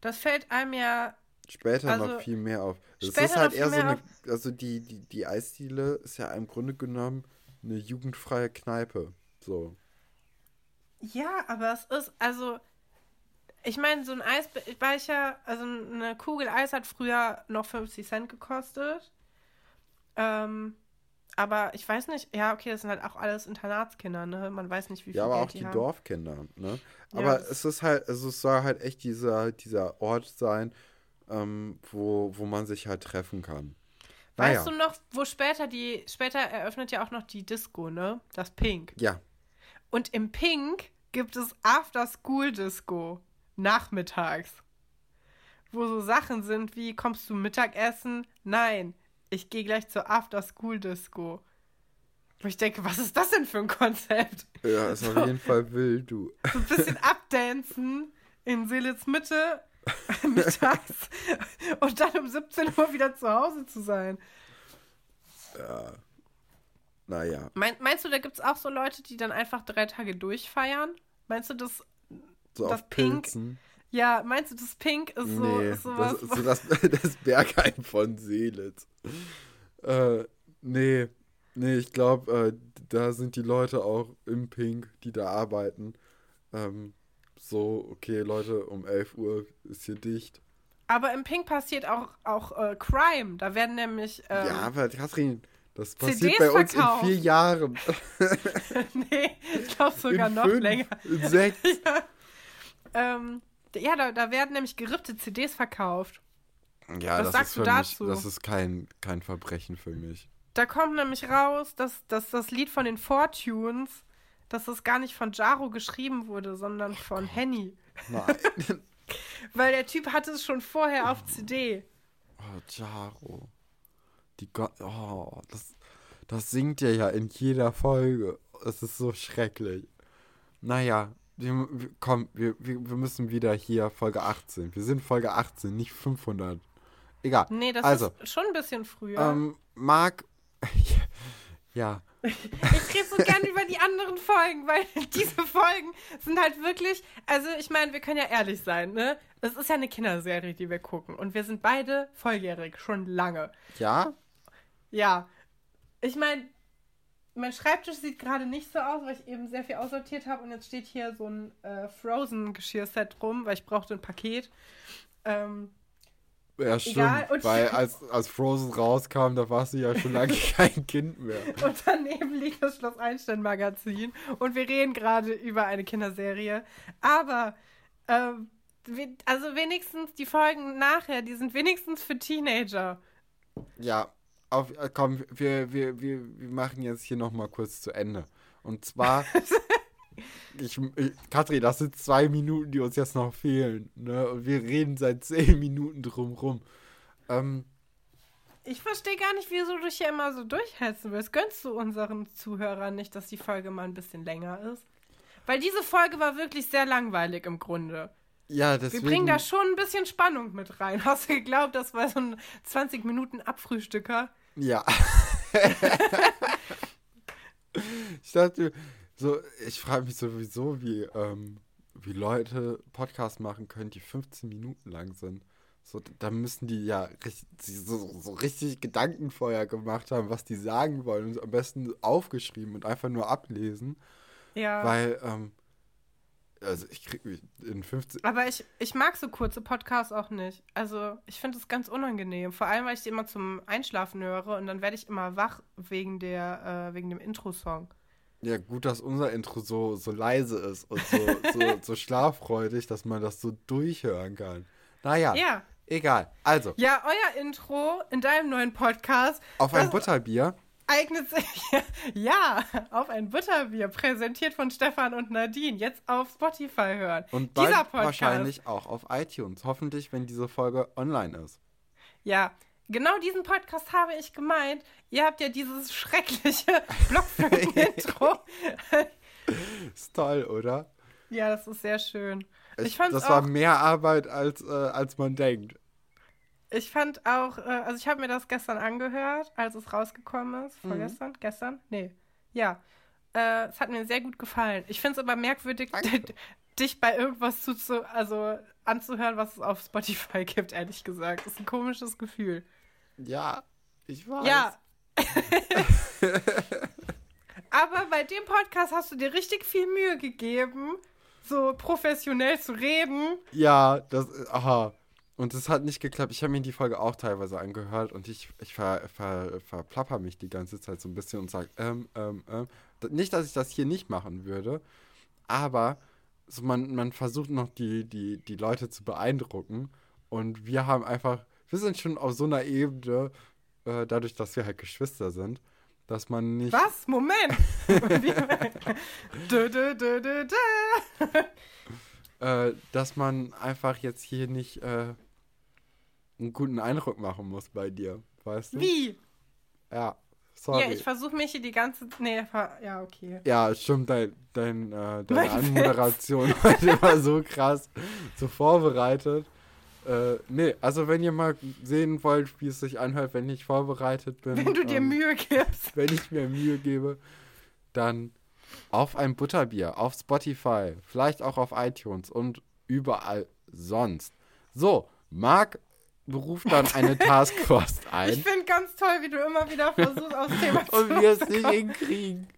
Das fällt einem ja. Später also, noch viel mehr auf. Das ist halt eher so eine, also die, die, die Eisdiele ist ja im Grunde genommen eine jugendfreie Kneipe. So. Ja, aber es ist, also. Ich meine, so ein Eisbecher, also eine Kugel Eis hat früher noch 50 Cent gekostet. Ähm, Aber ich weiß nicht, ja, okay, das sind halt auch alles Internatskinder, ne? Man weiß nicht, wie viel Ja, aber Geld auch die haben. Dorfkinder, ne? Ja, Aber das- es ist halt, also es soll halt echt dieser, dieser Ort sein, ähm, wo, wo man sich halt treffen kann. Weißt du noch, wo später die, später eröffnet ja auch noch die Disco, ne? Das Pink. Ja, Und im Pink gibt es After School Disco. Nachmittags. Wo so Sachen sind wie, kommst du Mittagessen? Nein, ich gehe gleich zur After School Disco. Wo ich denke, was ist das denn für ein Konzept? ja, ist auf jeden Fall wild, du. So ein bisschen abdancen in Seelitz Mitte mittags und dann um 17 Uhr wieder zu Hause zu sein. Ja. Naja, Mein, meinst du, da gibt es auch so Leute, die dann einfach drei Tage durchfeiern? Meinst du, das, so Das auf Pink Pilzen. ja, meinst du, das Pink ist so, nee, ist sowas? das ist so das, das Bergheim von Seelitz. Äh, nee, nee, ich glaube, äh, da sind die Leute auch im Pink, die da arbeiten. Ähm, so, okay, Leute, um 11 Uhr ist hier dicht. Aber im Pink passiert auch, auch äh, Crime. Da werden nämlich. Ähm, ja, aber Katrin, das passiert CDs bei uns verkauft. in vier Jahren. nee, ich glaube sogar in noch fünf, länger. In sechs. Ähm, ja, da, da werden nämlich gerippte CDs verkauft. Ja, Was das sagst ist du dazu? mich, das ist kein, kein Verbrechen für mich. Da kommt nämlich raus, dass, dass das Lied von den Fortunes, dass das gar nicht von Jaro geschrieben wurde, sondern von Henny. Nein. Weil der Typ hatte es schon vorher auf CD. Oh, Jaro. Die Go oh, das, das singt ihr ja in jeder Folge. Es ist so schrecklich. Naja, wir, wir, komm, wir, wir, wir müssen wieder hier Folge 18. Wir sind Folge 18, nicht 500. Egal. Nee, das also, ist schon ein bisschen früher. ähm, Marc. ja. Ich rede so gern über die anderen Folgen, weil diese Folgen sind halt wirklich, also ich meine, wir können ja ehrlich sein, ne? Es ist ja eine Kinderserie, die wir gucken und wir sind beide volljährig, schon lange. Ja? Ja, ich meine, mein Schreibtisch sieht gerade nicht so aus, weil ich eben sehr viel aussortiert habe und jetzt steht hier so ein äh, Frozen-Geschirrset rum, weil ich brauchte ein Paket. Ähm, Ja, stimmt. Egal, und- Weil als, als Frozen rauskam, da warst du ja schon lange kein Kind mehr. Und daneben liegt das Schloss Einstein Magazin. Und wir reden gerade über eine Kinderserie. Aber, ähm, also wenigstens die Folgen nachher, die sind wenigstens für Teenager. Ja, auf, äh, komm, wir, wir, wir, wir machen jetzt hier nochmal kurz zu Ende. Und zwar, ich, ich, Katrin, das sind zwei Minuten, die uns jetzt noch fehlen. Ne? Und wir reden seit zehn Minuten drum rum. Ähm, Ich verstehe gar nicht, wieso du dich hier immer so durchhetzen willst. Gönnst du unseren Zuhörern nicht, dass die Folge mal ein bisschen länger ist? Weil diese Folge war wirklich sehr langweilig im Grunde. ja, Wir deswegen. bringen da schon ein bisschen Spannung mit rein. Hast du geglaubt, das war so ein 20 Minuten Abfrühstücker? Ja. ich dachte, so, ich frage mich sowieso, wie, ähm, wie Leute Podcasts machen können, die 15 Minuten lang sind. So, da müssen die ja richtig, so, so richtig Gedanken vorher gemacht haben, was die sagen wollen und am besten aufgeschrieben und einfach nur ablesen, Ja. weil, ähm, also ich krieg mich in 15, Aber ich, ich mag so kurze Podcasts auch nicht. Also ich finde es ganz unangenehm. Vor allem, weil ich die immer zum Einschlafen höre und dann werde ich immer wach wegen der, äh, wegen dem Intro-Song. Ja gut, dass unser Intro so, so leise ist und so, so, so schlaffreudig, dass man das so durchhören kann. Naja, Ja. egal. Also, Ja, euer Intro in deinem neuen Podcast auf ein Butterbier. eignet sich ja auf ein Butterbier, präsentiert von Stefan und Nadine. Jetzt auf Spotify hören. Und Dieser bald Podcast. wahrscheinlich auch auf iTunes. Hoffentlich, wenn diese Folge online ist. Ja, genau diesen Podcast habe ich gemeint. Ihr habt ja dieses schreckliche Blockflöten-Intro. Ist toll, oder? ja, das ist sehr schön. Ich, Ich, fand's das auch war mehr Arbeit, als, äh, als man denkt. Ich fand auch, äh, also ich habe mir das gestern angehört, als es rausgekommen ist. Mhm. Vorgestern? Gestern? Nee. Ja. Äh, es hat mir sehr gut gefallen. Ich finde es aber merkwürdig, dich bei irgendwas zuzu also anzuhören, was es auf Spotify gibt, ehrlich gesagt. Das ist ein komisches Gefühl. Ja, ich weiß. Ja. aber bei dem Podcast hast du dir richtig viel Mühe gegeben, so professionell zu reden. Ja, das, aha. Und es hat nicht geklappt. Ich habe mir die Folge auch teilweise angehört und ich, ich ver, ver, verplapper mich die ganze Zeit so ein bisschen und sage, ähm, ähm, ähm. Nicht, dass ich das hier nicht machen würde, aber so man, man versucht noch die, die, die Leute zu beeindrucken. Und wir haben einfach, wir sind schon auf so einer Ebene, äh, dadurch, dass wir halt Geschwister sind, dass man nicht. Was? Moment! dö, dö, dö, dö, dö. äh, dass man einfach jetzt hier nicht äh, einen guten Eindruck machen muss bei dir, weißt du? Wie? Ja, sorry. Ja, ich versuche mich hier die ganze. Nee, ja, okay. Ja, stimmt, dein, dein, äh, deine mein Anmoderation heute war so krass, so vorbereitet. Äh, nee, also wenn ihr mal sehen wollt, wie es sich anhört, wenn ich vorbereitet bin. Wenn du dir ähm, Mühe gibst. Wenn ich mir Mühe gebe, dann auf ein Butterbier, auf Spotify, vielleicht auch auf iTunes und überall sonst. So, Marc beruft dann eine Taskforce ein. Ich finde ganz toll, wie du immer wieder versuchst, aus Thema zu Und wir es nicht hinkriegen.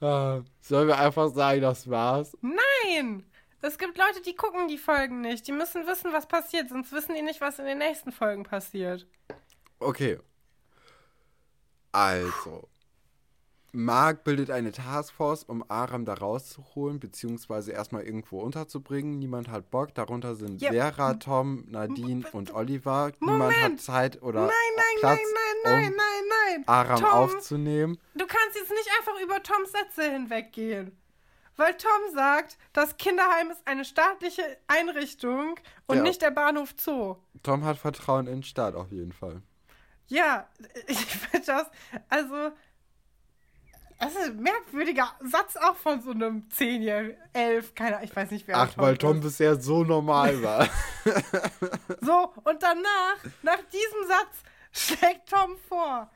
Uh, sollen wir einfach sagen, das war's? Nein! Es gibt Leute, die gucken die Folgen nicht. Die müssen wissen, was passiert, sonst wissen die nicht, was in den nächsten Folgen passiert. Okay. Also. Mark bildet eine Taskforce, um Aram da rauszuholen, beziehungsweise erstmal irgendwo unterzubringen. Niemand hat Bock. Darunter sind ja. Vera, Tom, Nadine und Oliver. Moment. Niemand hat Zeit oder nein, nein, Platz, nein, nein, um nein, nein, Aram Tom, aufzunehmen. Du kannst jetzt nicht einfach über Toms Sätze hinweggehen. Weil Tom sagt, das Kinderheim ist eine staatliche Einrichtung und ja. nicht der Bahnhof Zoo. Tom hat Vertrauen in den Staat auf jeden Fall. Ja, ich finde das, also das ist ein merkwürdiger Satz auch von so einem 10-Jährigen, 11, keine ich weiß nicht, wer Ach, Tom weil Tom ist. bisher so normal war. so, und danach, nach diesem Satz, schlägt Tom vor.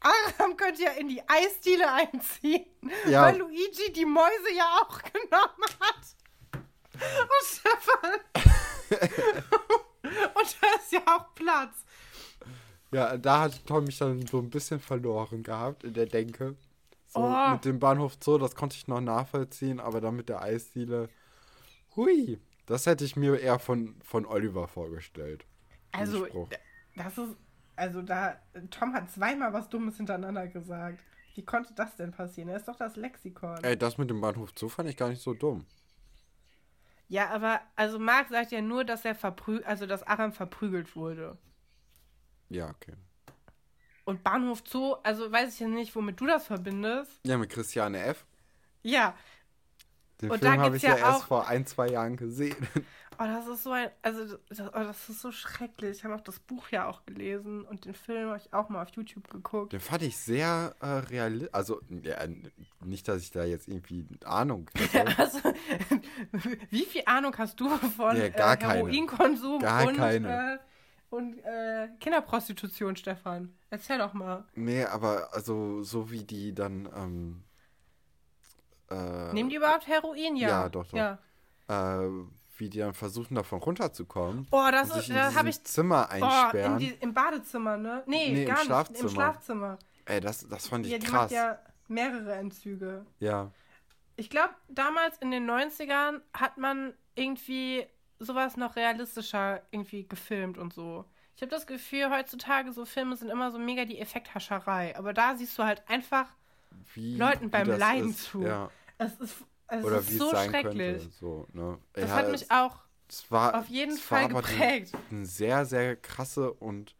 Aram könnte ja in die Eisdiele einziehen, ja. weil Luigi die Mäuse ja auch genommen hat. Und Stefan. und da ist ja auch Platz. Ja, da hat Tom mich dann so ein bisschen verloren gehabt in der Denke. So oh. mit dem Bahnhof Zoo, das konnte ich noch nachvollziehen, aber dann mit der Eisdiele, hui, das hätte ich mir eher von, von Oliver vorgestellt. Also, das ist, also da, Tom hat zweimal was Dummes hintereinander gesagt. Wie konnte das denn passieren? Er ist doch das Lexikon. Ey, das mit dem Bahnhof Zoo fand ich gar nicht so dumm. Ja, aber, also Marc sagt ja nur, dass er verprü also dass Aram verprügelt wurde. Ja, okay. Und Bahnhof Zoo, also weiß ich ja nicht, womit du das verbindest. Ja, mit Christiane F. Ja. Den und Film habe ich ja, ja erst vor ein, zwei Jahren gesehen. Oh, das ist so ein, also das, oh, das ist so schrecklich. Ich habe auch das Buch ja auch gelesen und den Film habe ich auch mal auf YouTube geguckt. Den fand ich sehr äh, realistisch. Also, ja, nicht, dass ich da jetzt irgendwie Ahnung hätte. also, wie viel Ahnung hast du von ja, gar äh, Heroinkonsum gar und, keine. Äh, und äh, Kinderprostitution, Stefan? Erzähl doch mal. Nee, aber also so wie die dann. Ähm, äh, Nehmen die überhaupt Heroin? Ja. Ja, doch, doch. Ja. Äh, wie die dann versuchen, davon runterzukommen. Oh, das ist, da habe ich. Zimmer einsperren. Oh, die, Im Badezimmer, ne? Nee, nee gar im Schlafzimmer. nicht. Im Schlafzimmer. Ey, das, das fand ich ja, die krass. Macht ja mehrere Entzüge. Ja. Ich glaube, damals in den 90ern hat man irgendwie sowas noch realistischer irgendwie gefilmt und so. Ich habe das Gefühl, heutzutage so Filme sind immer so mega die Effekthascherei. Aber da siehst du halt einfach wie, Leuten beim Leiden ist, zu. Ja. Es ist, es Oder ist wie so es sein schrecklich. Könnte, so, ne? Das ja, hat mich auch war, auf jeden Fall geprägt. Eine sehr, sehr krasse und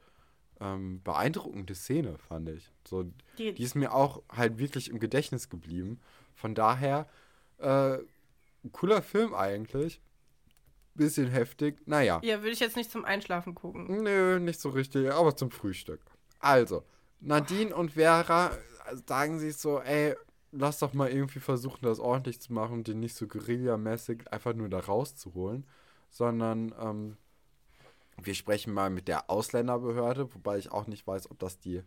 ähm, beeindruckende Szene, fand ich. So, die, die, ist mir auch halt wirklich im Gedächtnis geblieben. Von daher, äh, cooler Film eigentlich bisschen heftig. Naja. Ja, würde ich jetzt nicht zum Einschlafen gucken. Nö, nicht so richtig, aber zum Frühstück. Also, Nadine oh. und Vera sagen sich so, ey, lass doch mal irgendwie versuchen, das ordentlich zu machen und den nicht so guerillamäßig einfach nur da rauszuholen, sondern ähm, wir sprechen mal mit der Ausländerbehörde, wobei ich auch nicht weiß, ob das die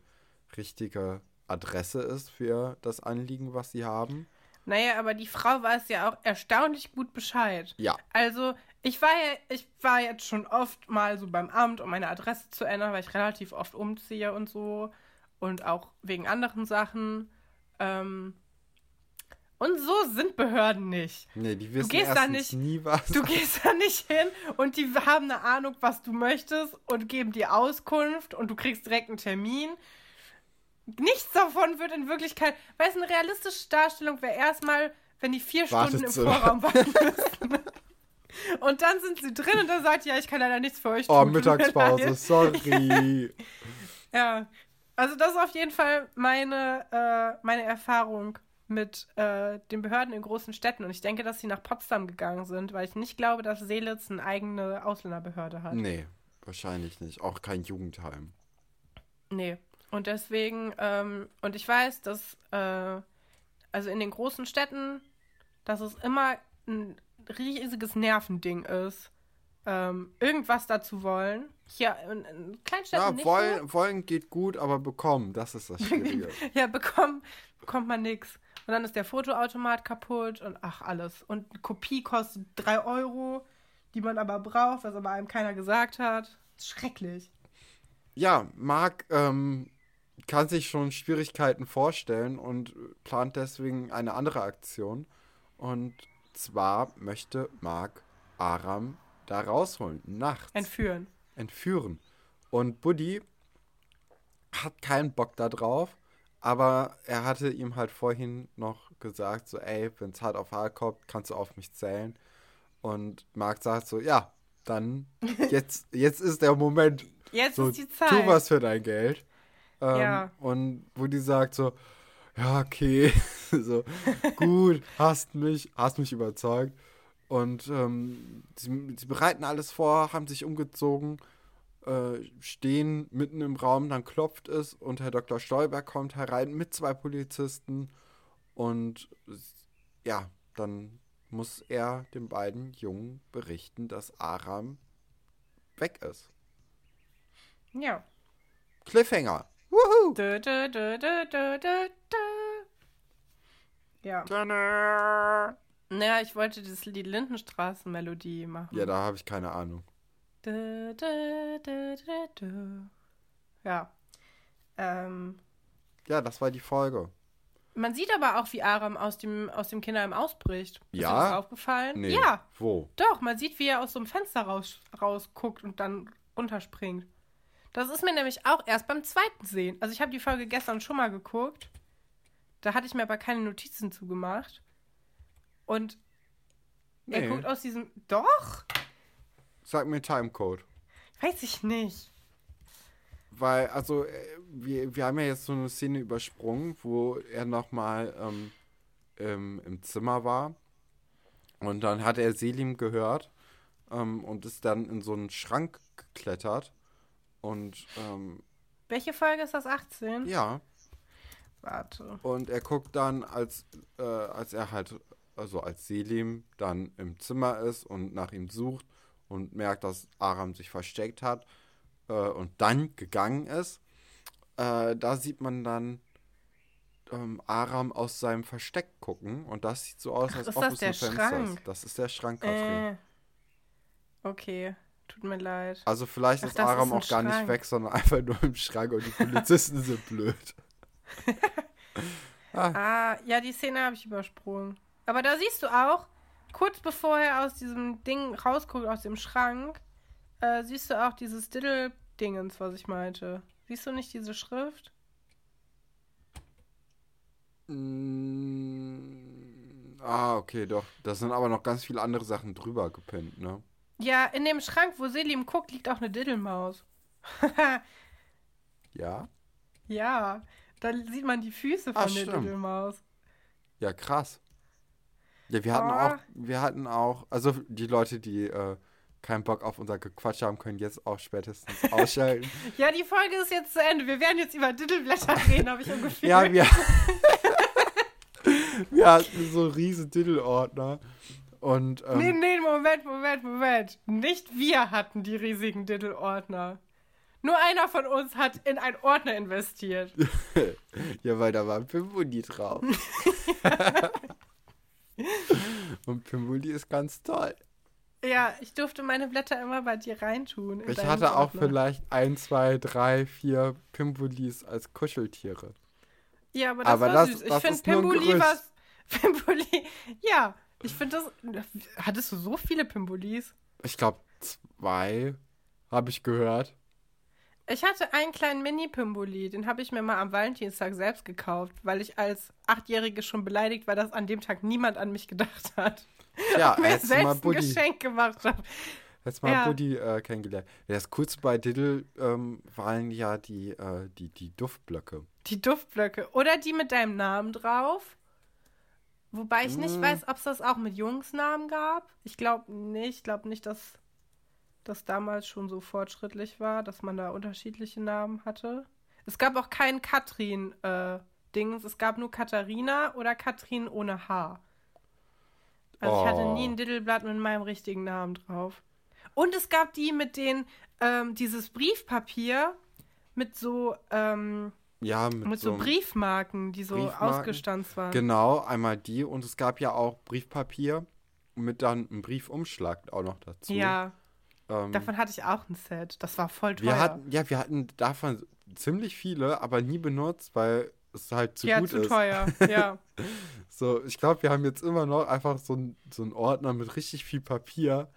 richtige Adresse ist für das Anliegen, was sie haben. Naja, aber die Frau weiß ja auch erstaunlich gut Bescheid. Ja. Also, ich war ja, ich war jetzt schon oft mal so beim Amt, um meine Adresse zu ändern, weil ich relativ oft umziehe und so. Und auch wegen anderen Sachen. Ähm, Und so sind Behörden nicht. Nee, die wissen gehst da nicht- nie was. Du gehst da nicht hin und die haben eine Ahnung, was du möchtest und geben dir Auskunft und du kriegst direkt einen Termin. Nichts davon wird in Wirklichkeit, weil es eine realistische Darstellung wäre erstmal, wenn die vier Stunden im. Vorraum warten müssen. Und dann sind sie drin und dann sagt, ja, ich kann leider nichts für euch tun. oh, tut mir Mittagspause, sorry. Ja, also das ist auf jeden Fall meine, äh, meine Erfahrung mit äh, den Behörden in großen Städten. Und ich denke, dass sie nach Potsdam gegangen sind, weil ich nicht glaube, dass Seelitz eine eigene Ausländerbehörde hat. nee, wahrscheinlich nicht. Auch kein Jugendheim. Nee. Und deswegen, ähm, und ich weiß, dass, äh, also in den großen Städten, dass es immer ein riesiges Nervending ist, ähm, irgendwas dazu wollen. Hier in, in Kleinstädten Ja, nicht wollen, wollen geht gut, aber bekommen, das ist das Schwierige. Ja, bekommt, bekommt man nichts. Und dann ist der Fotoautomat kaputt und ach, alles. Und eine Kopie kostet 3 Euro, die man aber braucht, was aber einem keiner gesagt hat. Schrecklich. ja, Marc ähm, kann sich schon Schwierigkeiten vorstellen und plant deswegen eine andere Aktion. Und zwar möchte Marc Aram da rausholen, nachts. Entführen. entführen. Und Buddy hat keinen Bock da drauf, aber er hatte ihm halt vorhin noch gesagt, so, ey, wenn es hart auf hart kommt, kannst du auf mich zählen. Und Marc sagt so, ja, dann, jetzt, jetzt ist der Moment. Jetzt So, ist die Zeit. tu was für dein Geld. Ähm, Ja. Und Buddy sagt so, ja, okay, so, gut, hast mich, hast mich überzeugt. Und ähm, sie, sie bereiten alles vor, haben sich umgezogen, äh, stehen mitten im Raum, dann klopft es und Herr Dr. Stolberg kommt herein mit zwei Polizisten und ja, dann muss er den beiden Jungen berichten, dass Aram weg ist. Ja. Cliffhanger. Woohoo! Dö, dö, dö, dö, dö, dö, dö. Ja. Ja, Naja, ich wollte das Lied Lindenstraßen-Melodie machen. da habe ich keine Ahnung. Dö, dö, dö. Ja. Ähm, Ja, das war die Folge. man sieht aber auch, wie Aram aus dem, aus dem Kinderheim ausbricht. Ist Ja? dir das aufgefallen? Nee. Ja, Wo? doch. Man sieht, wie er aus so einem Fenster raus, rausguckt und dann runterspringt. Das ist mir nämlich auch erst beim zweiten Sehen. Also ich habe die Folge gestern schon mal geguckt. Da hatte ich mir aber keine Notizen zugemacht. Und er Nee. guckt aus diesem. Doch? Sag mir Timecode. Weiß ich nicht. Weil, also, äh, wir, wir haben ja jetzt so eine Szene übersprungen, wo er nochmal ähm, im, im Zimmer war. Und dann hat er Selim gehört ähm, und ist dann in so einen Schrank geklettert. Und ähm, Welche Folge ist das? 18? ja, Warte. und er guckt dann, als, äh, als er halt, also als Selim dann im Zimmer ist und nach ihm sucht und merkt, dass Aram sich versteckt hat äh, und dann gegangen ist, äh, da sieht man dann ähm, Aram aus seinem Versteck gucken und das sieht so aus, Ach, als ob das es der ein Fenster Schrank? ist. Das ist der Schrank, Katrin. Äh. Okay. Tut mir leid. Also vielleicht Ach, ist Aram ist auch gar nicht Schrank. weg, sondern einfach nur im Schrank und die Polizisten sind blöd. Ah, ja, die Szene habe ich übersprungen. Aber da siehst du auch, kurz bevor er aus diesem Ding rausguckt, aus dem Schrank, äh, siehst du auch dieses Diddle-Dingens, was ich meinte. Siehst du nicht diese Schrift? Mm, ah, okay, doch. Da sind aber noch ganz viele andere Sachen drüber gepinnt, ne? Ja, in dem Schrank, wo Selim guckt, liegt auch eine Diddlemaus. Ja? ja, da sieht man die Füße von Ah, der stimmt. Diddlemaus. Ja, krass. Ja, wir hatten Ah. auch, wir hatten auch, also die Leute, die äh, keinen Bock auf unser Gequatsch haben, können jetzt auch spätestens ausschalten. Ja, die Folge ist jetzt zu Ende. Wir werden jetzt über Diddleblätter reden, habe ich ungefähr. ja, wir, wir hatten so riesen Titelordner und ähm, Nee, nee, Moment, Moment, Moment. Nicht wir hatten die riesigen Diddle-Ordner. Nur einer von uns hat in einen Ordner investiert. ja, weil da war Pimbuli drauf. und Pimbuli ist ganz toll. Ja, ich durfte meine Blätter immer bei dir reintun. in Ich hatte auch Ordner. vielleicht ein, zwei, drei, vier Pimbulis als Kuscheltiere. Ja, aber das aber war das- süß. Ich das finde nur ein Pimbuli was. Pimboli. Ja, ich finde das. Hattest du so viele Pimbolis? Ich glaube, zwei habe ich gehört. Ich hatte einen kleinen Mini-Pimboli, den habe ich mir mal am Valentinstag selbst gekauft, weil ich als Achtjährige schon beleidigt war, dass an dem Tag niemand an mich gedacht hat. Ja, und mir selbst mal ein Buddy, Geschenk gemacht habe. hättest mal Ja. Buddy äh, kennengelernt. Das Coolste bei Diddle ähm, waren ja die, äh, die, die Duftblöcke. Die Duftblöcke. Oder die mit deinem Namen drauf. Wobei ich nicht Mm. weiß, ob es das auch mit Jungsnamen gab. Ich glaube nicht. Ich glaube nicht, dass das damals schon so fortschrittlich war, dass man da unterschiedliche Namen hatte. Es gab auch kein Katrin-Dings. es gab nur Katharina oder Katrin ohne H. Also ich hatte Oh. nie ein Diddleblatt mit meinem richtigen Namen drauf. Und es gab die mit den, ähm, dieses Briefpapier mit so, ähm, Ja, mit, mit so, einem- Briefmarken, die so Briefmarken? ausgestanzt waren. Genau, einmal die. Und es gab ja auch Briefpapier mit dann einem Briefumschlag auch noch dazu. Ja, ähm, davon hatte ich auch ein Set. Das war voll teuer. wir hatten, ja, wir hatten davon ziemlich viele, aber nie benutzt, weil es halt zu ja, gut zu ist. teuer. Ja. So, ich glaube, wir haben jetzt immer noch einfach so, ein, so einen Ordner mit richtig viel Papier,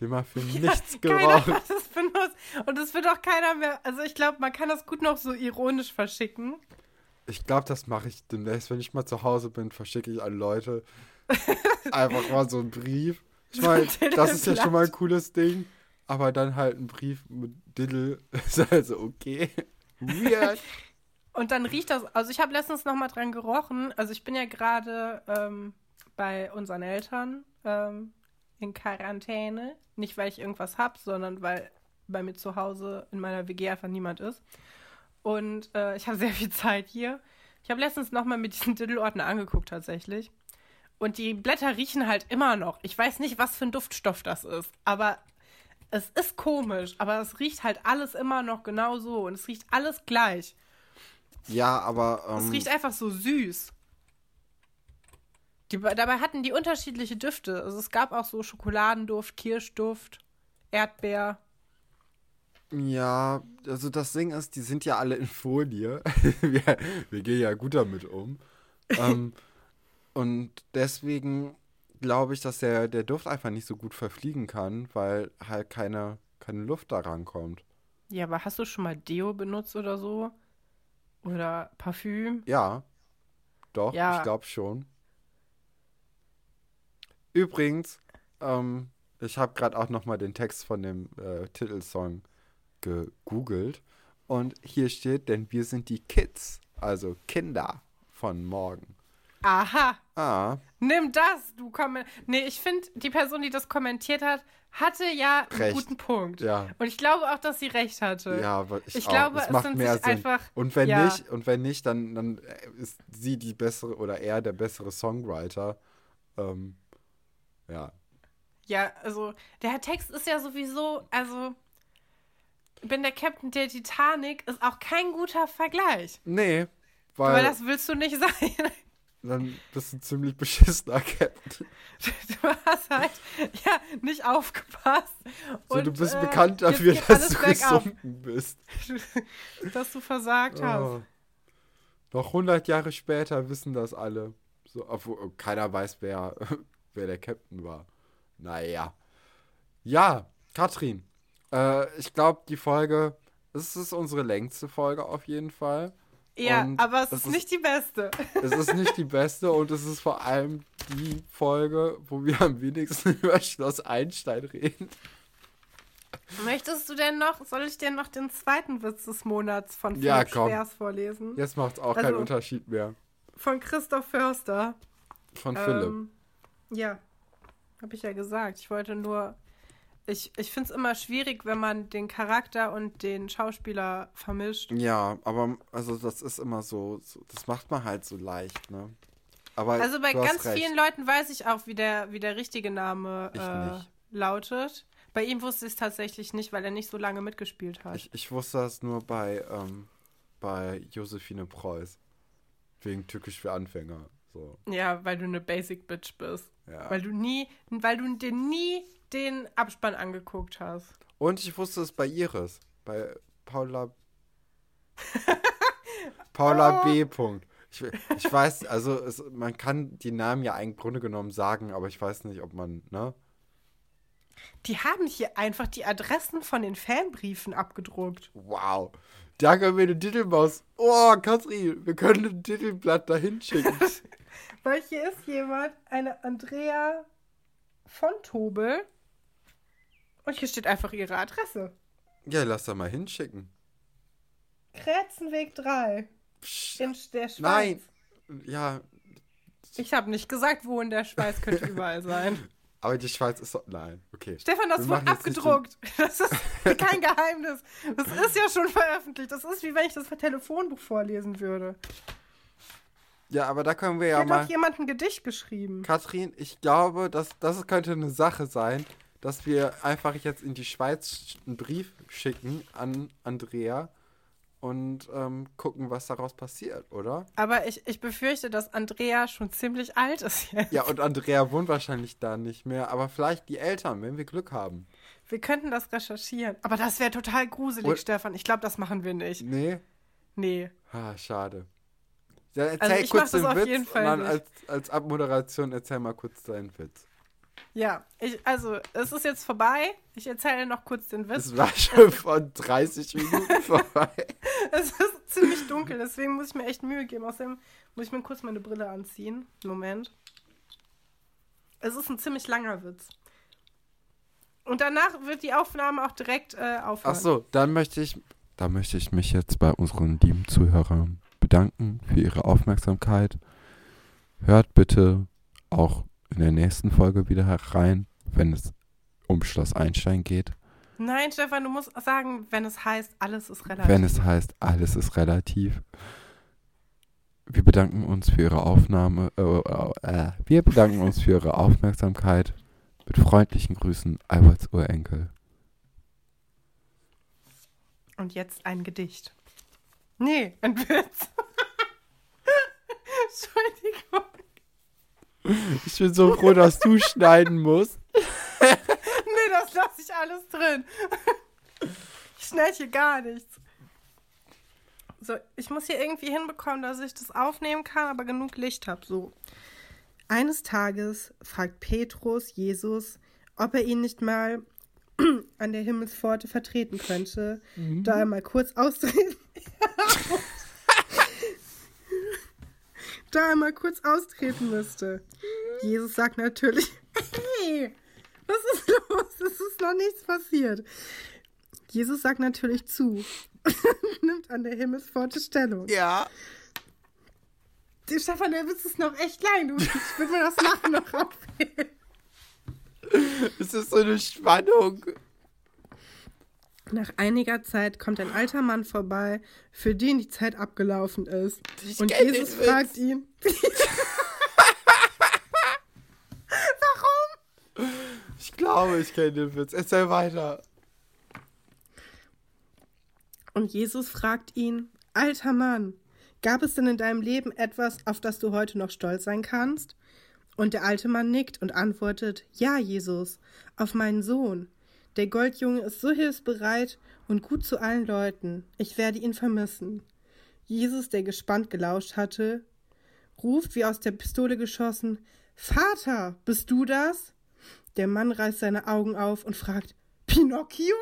den man für nichts keiner gebraucht. hat das benutzt. Und es wird auch keiner mehr. Also ich glaube, man kann das gut noch so ironisch verschicken. Ich glaube, das mache ich demnächst, wenn ich mal zu Hause bin, verschicke ich an Leute einfach mal so einen Brief. Ich meine, das ist ja schon mal ein cooles Ding, aber dann halt ein Brief mit Diddle ist also okay. Weird. Und dann riecht das. Also ich habe letztens noch mal dran gerochen. Also ich bin ja gerade ähm, bei unseren Eltern ähm, in Quarantäne. Nicht, weil ich irgendwas habe, sondern weil bei mir zu Hause in meiner WG einfach niemand ist. Und äh, ich habe sehr viel Zeit hier. Ich habe letztens noch mal mit diesen Diddle-Ordner angeguckt tatsächlich. Und die Blätter riechen halt immer noch. Ich weiß nicht, was für ein Duftstoff das ist, aber es ist komisch. Aber es riecht halt alles immer noch genau so und es riecht alles gleich. Ja, aber Es ähm, riecht einfach so süß. Die, dabei hatten die unterschiedliche Düfte. Also es gab auch so Schokoladenduft, Kirschduft, Erdbeer. ja, also das Ding ist, die sind ja alle in Folie. wir, wir gehen ja gut damit um. ähm, und deswegen glaube ich, dass der, der Duft einfach nicht so gut verfliegen kann, weil halt keine, keine Luft da rankommt. Ja, aber hast du schon mal Deo benutzt oder so? Oder Parfüm? Ja, doch, Ja. ich glaube schon. Übrigens, ähm, ich habe gerade auch noch mal den Text von dem äh, Titelsong gegoogelt und hier steht, denn wir sind die Kids, also Kinder von morgen. Aha, Ah, nimm das, du komm. Nee, ich finde, die Person, die das kommentiert hat, hatte ja einen Recht. guten Punkt. ja. Und ich glaube auch, dass sie recht hatte. Ja, aber ich, Ich auch. glaube, das es macht sind mehr Sinn. einfach- und wenn ja. nicht, und wenn nicht, dann, dann ist sie die bessere oder er der bessere Songwriter. Ähm, ja. Ja, also der Text ist ja sowieso, also bin der Captain der Titanic ist auch kein guter Vergleich. Nee, Aber weil das willst du nicht sein. Dann bist du ein ziemlich beschissener Captain. Du hast halt ja nicht aufgepasst. So, Und, du bist äh, bekannt dafür, dass du gesunken bist. dass du versagt hast. Oh. Noch 100 Jahre später wissen das alle. So, obwohl keiner weiß, wer, wer der Captain war. Naja. Ja, Katrin. Äh, ich glaube, die Folge, es ist unsere längste Folge auf jeden Fall. Ja, Und aber es ist nicht die beste. Es ist nicht die beste und es ist vor allem die Folge, wo wir am wenigsten über Schloss Einstein reden. Möchtest du denn noch, soll ich dir noch den zweiten Witz des Monats von Philipp Ja, komm. Schwers vorlesen? Jetzt macht es auch keinen Also- Unterschied mehr. Von Christoph Förster. Von Philipp. Ähm, ja, habe ich ja gesagt. Ich wollte nur. Ich, ich finde es immer schwierig, wenn man den Charakter und den Schauspieler vermischt. Ja, aber also das ist immer so, so das macht man halt so leicht, ne? Aber Also bei ganz recht. vielen Leuten weiß ich auch, wie der, wie der richtige Name äh, lautet. Bei ihm wusste ich es tatsächlich nicht, weil er nicht so lange mitgespielt hat. Ich, ich wusste das nur bei, ähm, bei Josephine Preuß. Wegen Türkisch für Anfänger. So, ja, weil du eine Basic Bitch bist. ja. Weil du nie, weil du dir nie den Abspann angeguckt hast. Und ich wusste es bei Iris. Bei Paula. Paula Oh. B. Punkt. Ich, ich weiß, also es, man kann die Namen ja im Grunde genommen sagen, aber ich weiß nicht, ob man, ne? Die haben hier einfach die Adressen von den Fanbriefen abgedruckt. Wow. Da können wir eine Titelmaus. Oh, Katrin, wir können ein Titelblatt dahin schicken. Weil hier ist jemand, eine Andrea von Tobel. Und hier steht einfach ihre Adresse. ja, lass da mal hinschicken. Krätzenweg 3 Psst. in der Schweiz. Nein. Ja, Ich habe nicht gesagt, wo in der Schweiz könnte überall sein. aber die Schweiz ist doch. Nein, okay. Stefan, das wurde abgedruckt. Das ist kein Geheimnis. Das ist ja schon veröffentlicht. Das ist wie wenn ich das Telefonbuch vorlesen würde. Ja, aber da können wir Hier ja hat mal. doch jemand ein Gedicht geschrieben. Katrin, ich glaube, dass das könnte eine Sache sein, dass wir einfach jetzt in die Schweiz einen Brief schicken an Andrea und ähm, gucken, was daraus passiert, oder? Aber ich, ich befürchte, dass Andrea schon ziemlich alt ist jetzt. Ja, und Andrea wohnt wahrscheinlich da nicht mehr, aber vielleicht die Eltern, wenn wir Glück haben. Wir könnten das recherchieren. Aber das wäre total gruselig, Und- Stefan. Ich glaube, das machen wir nicht. Nee? Nee. Ah, schade. Ja, erzähl Also ich kurz den auf Witz nicht. als, als Abmoderation erzähl mal kurz deinen Witz. Ja, ich, also es ist jetzt vorbei. Ich erzähle noch kurz den Witz. Es war schon von 30 Minuten vorbei. Es ist ziemlich dunkel, deswegen muss ich mir echt Mühe geben. Außerdem muss ich mir kurz meine Brille anziehen. Moment. Es ist ein ziemlich langer Witz. Und danach wird die Aufnahme auch direkt äh, aufhören. Ach so, dann möchte ich, da möchte ich mich jetzt bei unseren lieben Zuhörern bedanken für ihre Aufmerksamkeit. Hört bitte auch in der nächsten Folge wieder herein, wenn es um Schloss Einstein geht. Nein, Stefan, du musst sagen, wenn es heißt, alles ist relativ. Wenn es heißt, alles ist relativ. Wir bedanken uns für Ihre Aufnahme. Äh, äh, äh, wir bedanken uns für Ihre Aufmerksamkeit. Mit freundlichen Grüßen, Alberts Urenkel. Und jetzt ein Gedicht. Nee, ein Witz. Entschuldigung. Ich bin so froh, dass du schneiden musst. Nee, das lasse ich alles drin. Ich schneide hier gar nichts. So, ich muss hier irgendwie hinbekommen, dass ich das aufnehmen kann, aber genug Licht habe. So. Eines Tages fragt Petrus Jesus, ob er ihn nicht mal an der Himmelspforte vertreten könnte, da er mal kurz austreten. da er mal kurz austreten müsste. Jesus sagt natürlich, hey, was ist los? Es ist noch nichts passiert. Jesus sagt natürlich zu und nimmt an der Himmelspforte Stellung. Ja. Der Stefan, der Witz ist noch echt lang. Du, ich würde mir das nachher noch abwählen. Es ist so eine Spannung. Nach einiger Zeit kommt ein alter Mann vorbei, für den die Zeit abgelaufen ist. Ich und Jesus fragt ihn. Warum? Ich glaube, ich kenne den Witz. Erzähl weiter. Und Jesus fragt ihn, alter Mann, gab es denn in deinem Leben etwas, auf das du heute noch stolz sein kannst? Und der alte Mann nickt und antwortet, ja, Jesus, auf meinen Sohn. Der Goldjunge ist so hilfsbereit und gut zu allen Leuten. Ich werde ihn vermissen. Jesus, der gespannt gelauscht hatte, ruft wie aus der Pistole geschossen, Vater, bist du das? Der Mann reißt seine Augen auf und fragt, Pinocchio?